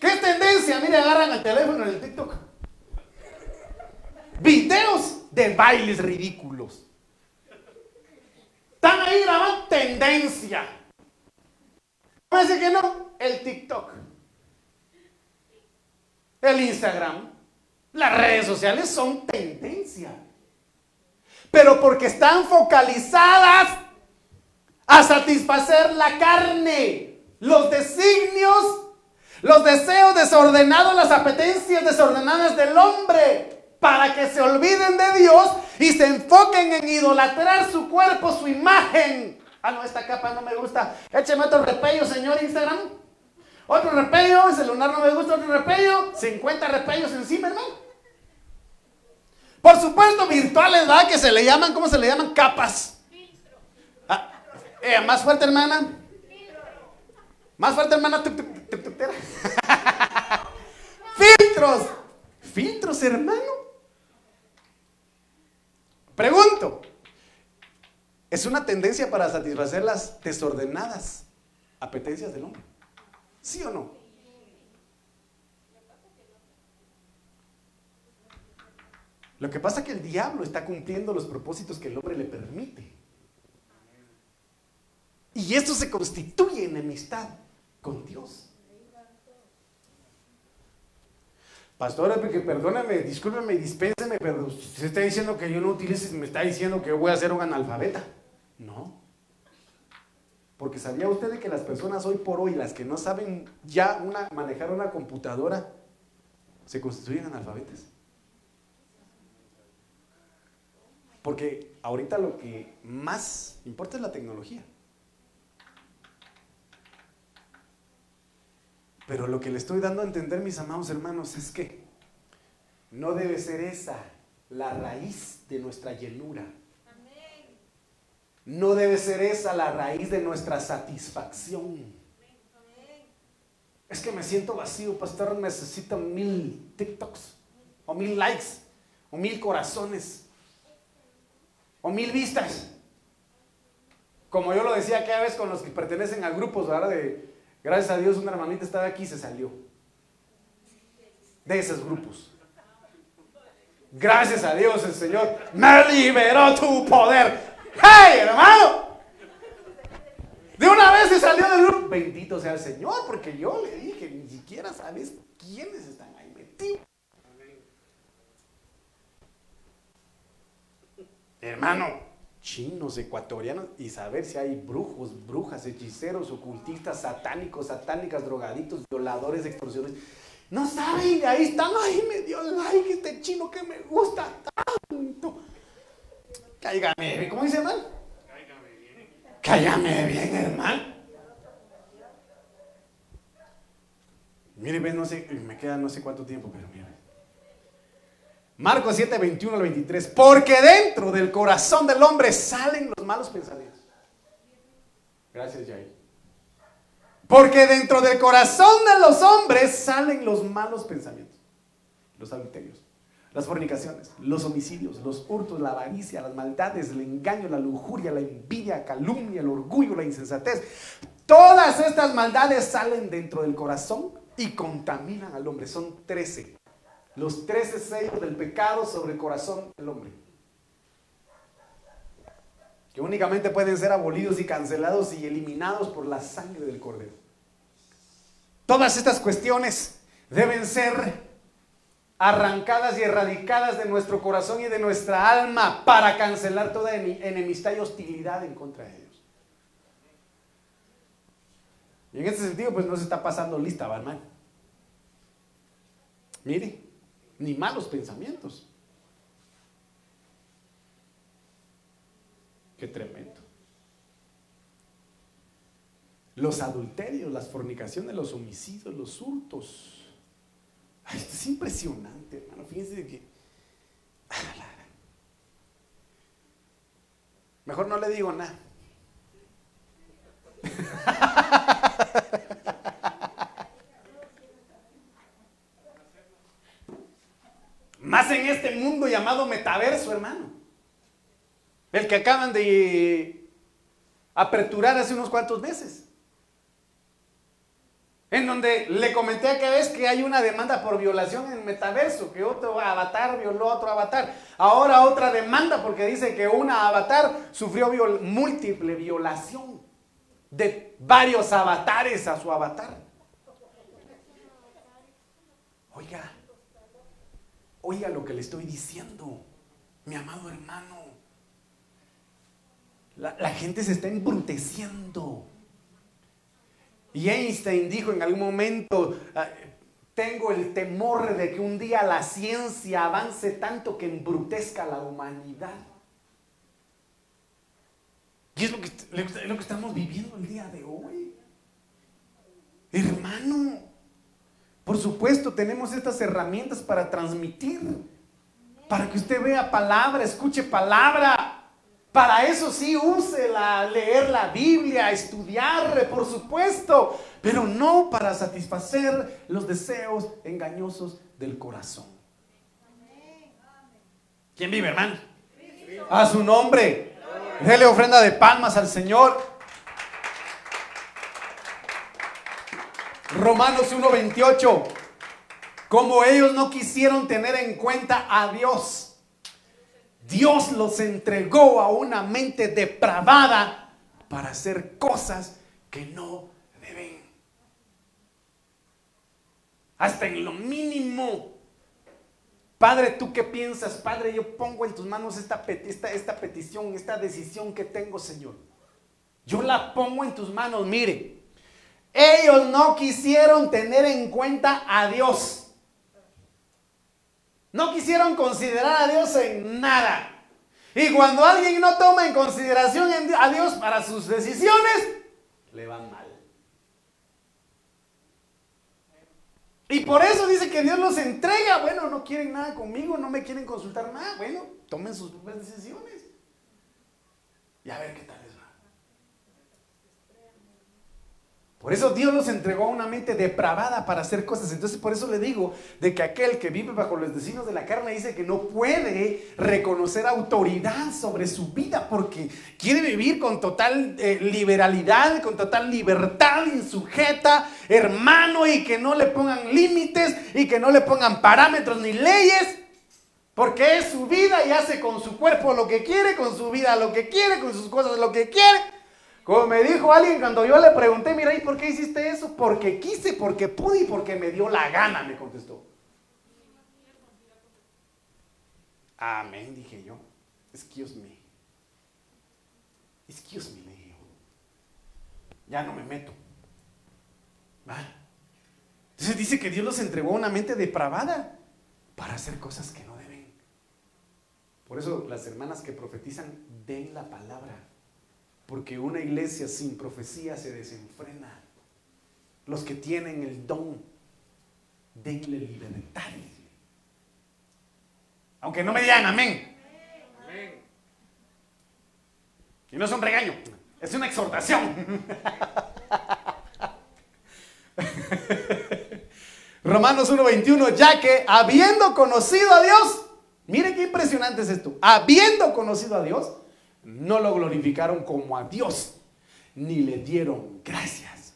¿Qué tendencia? Mire, agarran el teléfono en el TikTok. Videos de bailes ridículos. Están ahí grabando tendencia. ¿Cómo dice que no? El TikTok. El Instagram. Las redes sociales son tendencia. Pero porque están focalizadas a satisfacer la carne, los designios, los deseos desordenados, las apetencias desordenadas del hombre para que se olviden de Dios y se enfoquen en idolatrar su cuerpo, su imagen. Ah, no, esta capa no me gusta. Écheme otro repello, señor Instagram. Otro repello, ese lunar no me gusta, otro repello. 50 repellos encima, hermano. Por supuesto, virtuales, ¿verdad? Que se le llaman, ¿cómo se le llaman? Capas. Ah, eh, más fuerte, hermana. Más fuerte, hermana. Filtros. Filtros, hermano. Pregunto, ¿es una tendencia para satisfacer las desordenadas apetencias del hombre? ¿Sí o no? Lo que pasa es que el diablo está cumpliendo los propósitos que el hombre le permite. Y esto se constituye enemistad con Dios. Pastora, porque perdóname, discúlpeme, dispénseme, pero usted está diciendo que yo no utilice, me está diciendo que voy a ser un analfabeta. No. Porque sabía usted de que las personas hoy por hoy, las que no saben ya manejar una computadora, se constituyen analfabetas. Porque ahorita lo que más importa es la tecnología. Pero lo que le estoy dando a entender, mis amados hermanos, es que no debe ser esa la raíz de nuestra llenura. No debe ser esa la raíz de nuestra satisfacción. Es que me siento vacío, pastor, necesito mil TikToks, o mil likes, o mil corazones, o mil vistas. Como yo lo decía cada vez con los que pertenecen a grupos, ¿verdad? De, Gracias a Dios una hermanita estaba aquí y se salió de esos grupos. Gracias a Dios el Señor me liberó tu poder. ¡Hey, hermano! De una vez se salió del grupo. Bendito sea el Señor, porque yo le dije, ni siquiera sabes quiénes están ahí metidos. Hermano, chinos, ecuatorianos, y saber si hay brujos, brujas, hechiceros, ocultistas, satánicos, satánicas, drogaditos, violadores, extorsiones. No saben, ahí están, ay, me dio like este chino que me gusta tanto. Cáigame, ¿cómo dice hermano? Cáigame bien. Bien, hermano. Mire, no sé, me queda no sé cuánto tiempo, pero mire. Marcos 7, 21 al 23. Porque dentro del corazón del hombre salen los malos pensamientos. Gracias, Jair. Porque dentro del corazón de los hombres salen los malos pensamientos. Los adulterios, las fornicaciones, los homicidios, los hurtos, la avaricia, las maldades, el engaño, la lujuria, la envidia, calumnia, el orgullo, la insensatez. Todas estas maldades salen dentro del corazón y contaminan al hombre. Son 13 los trece sellos del pecado sobre el corazón del hombre. Que únicamente pueden ser abolidos y cancelados y eliminados por la sangre del cordero. Todas estas cuestiones deben ser arrancadas y erradicadas de nuestro corazón y de nuestra alma para cancelar toda enemistad y hostilidad en contra de ellos. Y en este sentido, pues no se está pasando lista, ¿va, hermano? Mire, ni malos pensamientos. Qué tremendo. Los adulterios, las fornicaciones, los homicidios, los hurtos esto es impresionante, hermano. Fíjense que. Mejor no le digo nada. En este mundo llamado metaverso, hermano. El que acaban de aperturar hace unos cuantos meses en donde le comenté aquella vez que hay una demanda por violación en metaverso, que otro avatar violó a otro avatar. Ahora otra demanda porque dice que una avatar sufrió múltiple violación de varios avatares a su avatar. Oiga, oiga lo que le estoy diciendo, mi amado hermano. La, gente se está embruteciendo. Y Einstein dijo en algún momento, ah, tengo el temor de que un día la ciencia avance tanto que embrutezca a la humanidad. Y es lo que estamos viviendo el día de hoy. Hermano, por supuesto tenemos estas herramientas para transmitir, para que usted vea palabra, escuche palabra. Para eso sí, úsela, leer la Biblia, estudiar, por supuesto, pero no para satisfacer los deseos engañosos del corazón. ¿Quién vive, hermano? A su nombre. Dele ofrenda de palmas al Señor. Romanos 1:28. Como ellos no quisieron tener en cuenta a Dios Dios los entregó a una mente depravada para hacer cosas que no deben. Hasta en lo mínimo. Padre, ¿tú qué piensas? Padre, yo pongo en tus manos esta, esta, esta petición, esta decisión que tengo, Señor. Yo la pongo en tus manos. Mire, ellos no quisieron tener en cuenta a Dios. No quisieron considerar a Dios en nada. Y cuando alguien no toma en consideración a Dios para sus decisiones, le van mal. Y por eso dice que Dios los entrega. Bueno, no quieren nada conmigo, no me quieren consultar nada. Bueno, tomen sus propias decisiones. Y a ver qué tal. Por eso Dios nos entregó a una mente depravada para hacer cosas. Entonces por eso le digo de que aquel que vive bajo los designios de la carne dice que no puede reconocer autoridad sobre su vida porque quiere vivir con total eh, liberalidad, con total libertad insujeta, hermano, y que no le pongan límites y que no le pongan parámetros ni leyes. Porque es su vida y hace con su cuerpo lo que quiere, con su vida lo que quiere, con sus cosas lo que quiere. Como me dijo alguien cuando yo le pregunté, mira, ¿y por qué hiciste eso? Porque quise, porque pude y porque me dio la gana, me contestó. Amén, dije yo. Excuse me. Excuse me, le dije. Ya no me meto. Entonces dice que Dios los entregó a una mente depravada para hacer cosas que no deben. Por eso las hermanas que profetizan den la palabra. Porque una iglesia sin profecía se desenfrena. Los que tienen el don, denle libertad. Aunque no me digan amén. Y no es un regaño, es una exhortación. Romanos 1:21, ya que habiendo conocido a Dios, mire qué impresionante es esto, habiendo conocido a Dios, no lo glorificaron como a Dios, ni le dieron gracias.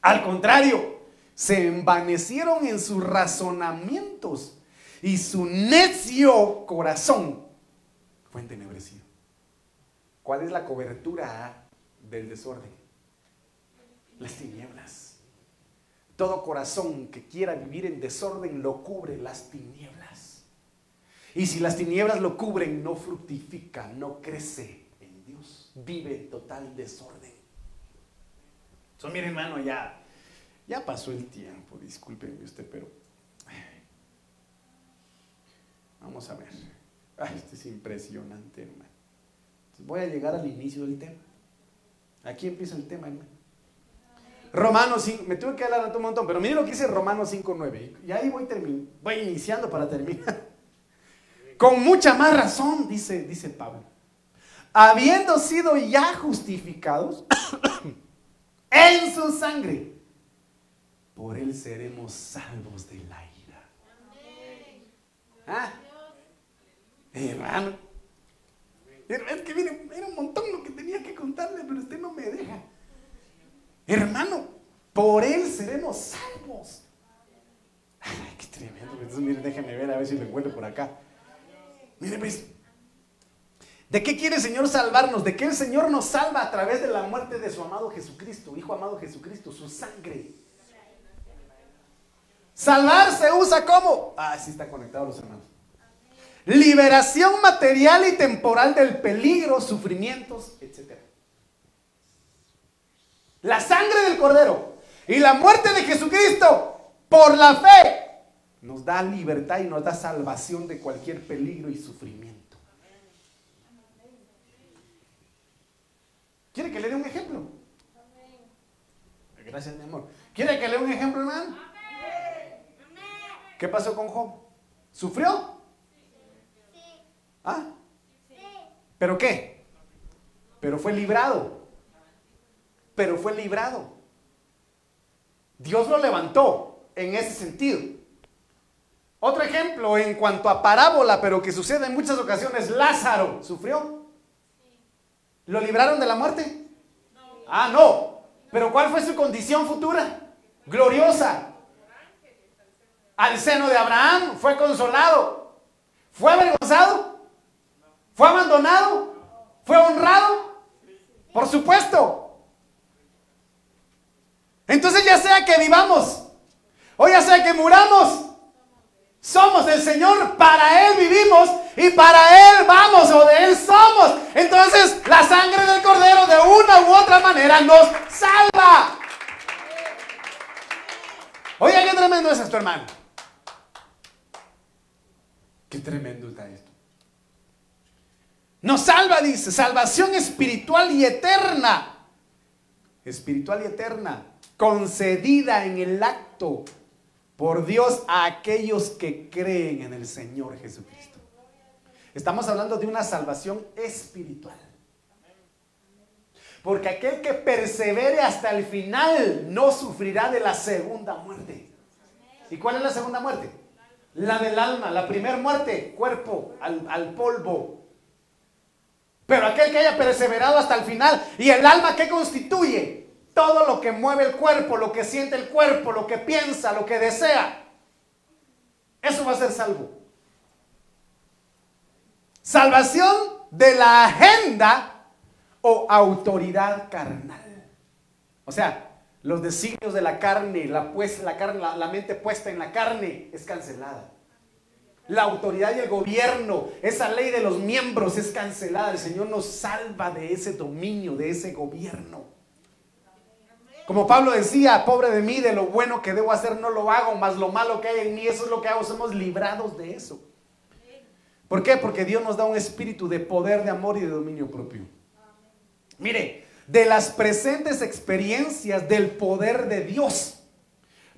Al contrario, se envanecieron en sus razonamientos y su necio corazón fue entenebrecido. ¿Cuál es la cobertura del desorden? Las tinieblas. Todo corazón que quiera vivir en desorden lo cubre las tinieblas. Y si las tinieblas lo cubren, no fructifica, no crece en Dios. Vive total desorden. So, mire, hermano, ya, ya pasó el tiempo, discúlpenme usted, pero vamos a ver. Ay, esto es impresionante, hermano. voy a llegar al inicio del tema. Aquí empieza el tema, hermano. Romanos 5, me tuve que hablar un montón, pero miren lo que dice Romanos 5.9. Y ahí voy, voy iniciando para terminar. Con mucha más razón, dice, dice Pablo. Habiendo sido ya justificados en su sangre, por él seremos salvos de la ira. ¿Ah? Hermano. Es que miren, era un montón lo que tenía que contarle, pero usted no me deja. Hermano, por Él seremos salvos. Ay, qué tremendo. Entonces, miren, déjenme ver a ver si lo encuentro por acá. Miren, pues. ¿De qué quiere el Señor salvarnos? ¿De qué el Señor nos salva a través de la muerte de su amado Jesucristo, Hijo amado Jesucristo, su sangre? Salvar se usa como. Ah, sí está conectado los hermanos. Liberación material y temporal del peligro, sufrimientos, etc. La sangre del Cordero y la muerte de Jesucristo por la fe nos da libertad y nos da salvación de cualquier peligro y sufrimiento. ¿Quiere que le dé un ejemplo? Gracias, mi amor. ¿Quiere que le dé un ejemplo, hermano? ¿Qué pasó con Job? ¿Sufrió? ¿Ah? ¿Pero qué? Pero fue librado. Pero fue librado. Dios lo levantó en ese sentido. Otro ejemplo en cuanto a parábola, pero que sucede en muchas ocasiones, Lázaro sufrió. ¿Lo libraron de la muerte? Ah, no. Pero ¿cuál fue su condición futura? Gloriosa. Al seno de Abraham fue consolado. ¿Fue avergonzado? ¿Fue abandonado? ¿Fue honrado? Por supuesto. Entonces ya sea que vivamos o ya sea que muramos, somos del Señor, para Él vivimos y para Él vamos o de Él somos. Entonces la sangre del Cordero de una u otra manera nos salva. Oye, qué tremendo es esto, hermano. Qué tremendo está esto. Nos salva, dice, salvación espiritual y eterna. Espiritual y eterna, concedida en el acto por Dios a aquellos que creen en el Señor Jesucristo. Estamos hablando de una salvación espiritual. Porque aquel que persevere hasta el final no sufrirá de la segunda muerte. ¿Y cuál es la segunda muerte? La del alma. La primera muerte, cuerpo al, al polvo, pero aquel que haya perseverado hasta el final y el alma que constituye todo lo que mueve el cuerpo, lo que siente el cuerpo, lo que piensa, lo que desea, eso va a ser salvo. Salvación de la agenda o autoridad carnal. O sea, los designios de la carne, la, pues, la, carne, la mente puesta en la carne es cancelada. La autoridad y el gobierno, esa ley de los miembros es cancelada. El Señor nos salva de ese dominio, de ese gobierno. Como Pablo decía, pobre de mí, de lo bueno que debo hacer no lo hago, más lo malo que hay en mí, eso es lo que hago, somos librados de eso. ¿Por qué? Porque Dios nos da un espíritu de poder, de amor y de dominio propio. Mire, de las presentes experiencias del poder de Dios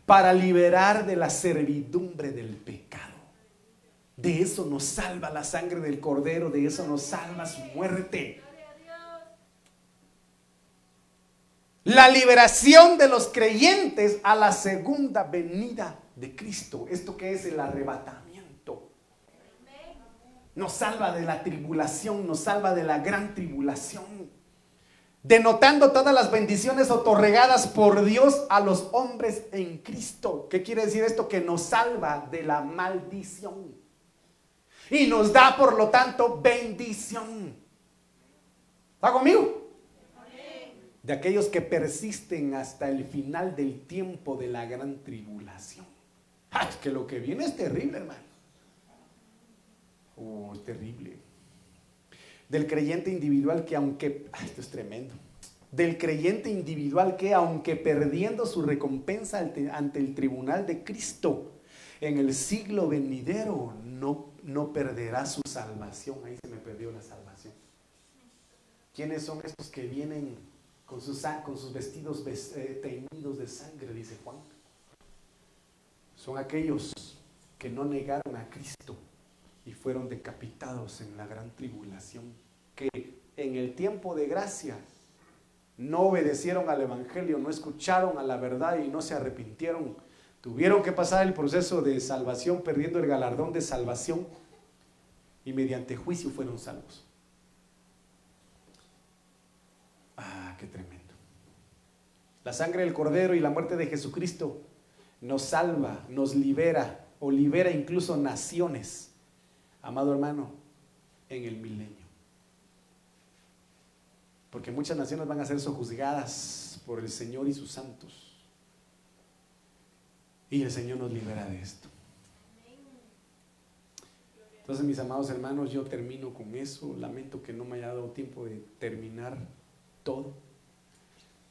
para liberar de la servidumbre del pecado. De eso nos salva la sangre del cordero, de eso nos salva su muerte. La liberación de los creyentes a la segunda venida de Cristo. Esto que es el arrebatamiento. Nos salva de la tribulación, nos salva de la gran tribulación. Denotando todas las bendiciones otorgadas por Dios a los hombres en Cristo. ¿Qué quiere decir esto? Que nos salva de la maldición y nos da por lo tanto bendición. ¿Está conmigo? De aquellos que persisten hasta el final del tiempo de la gran tribulación. ¡Ah, que lo que viene es terrible, hermano. Oh, es terrible. Del creyente individual que aunque, ah, esto es tremendo, del creyente individual que aunque perdiendo su recompensa ante el tribunal de Cristo en el siglo venidero, no, no perderá su salvación. Ahí se me perdió la salvación. ¿Quiénes son estos que vienen con sus, con sus vestidos eh, teñidos de sangre, dice Juan? Son aquellos que no negaron a Cristo y fueron decapitados en la gran tribulación, que en el tiempo de gracia no obedecieron al Evangelio, no escucharon a la verdad y no se arrepintieron. Tuvieron que pasar el proceso de salvación perdiendo el galardón de salvación y mediante juicio fueron salvos. Ah, qué tremendo. La sangre del Cordero y la muerte de Jesucristo nos salva, nos libera o libera incluso naciones, amado hermano, en el milenio. Porque muchas naciones van a ser sojuzgadas por el Señor y sus santos. Y el Señor nos libera de esto. Entonces, mis amados hermanos, yo termino con eso. Lamento que no me haya dado tiempo de terminar todo.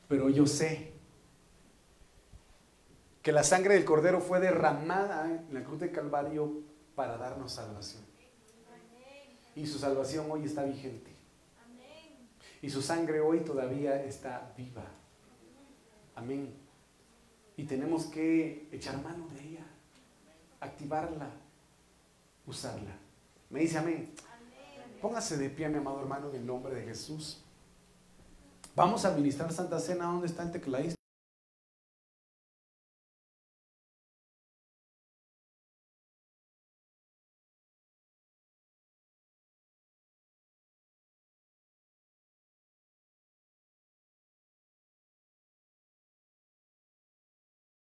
Pero yo sé que la sangre del Cordero fue derramada en la cruz de Calvario para darnos salvación. Y su salvación hoy está vigente. Y su sangre hoy todavía está viva. Amén. Y tenemos que echar mano de ella, activarla, usarla. Me dice amén. Póngase de pie, mi amado hermano, en el nombre de Jesús. Vamos a administrar Santa Cena. ¿Dónde está el tecladista?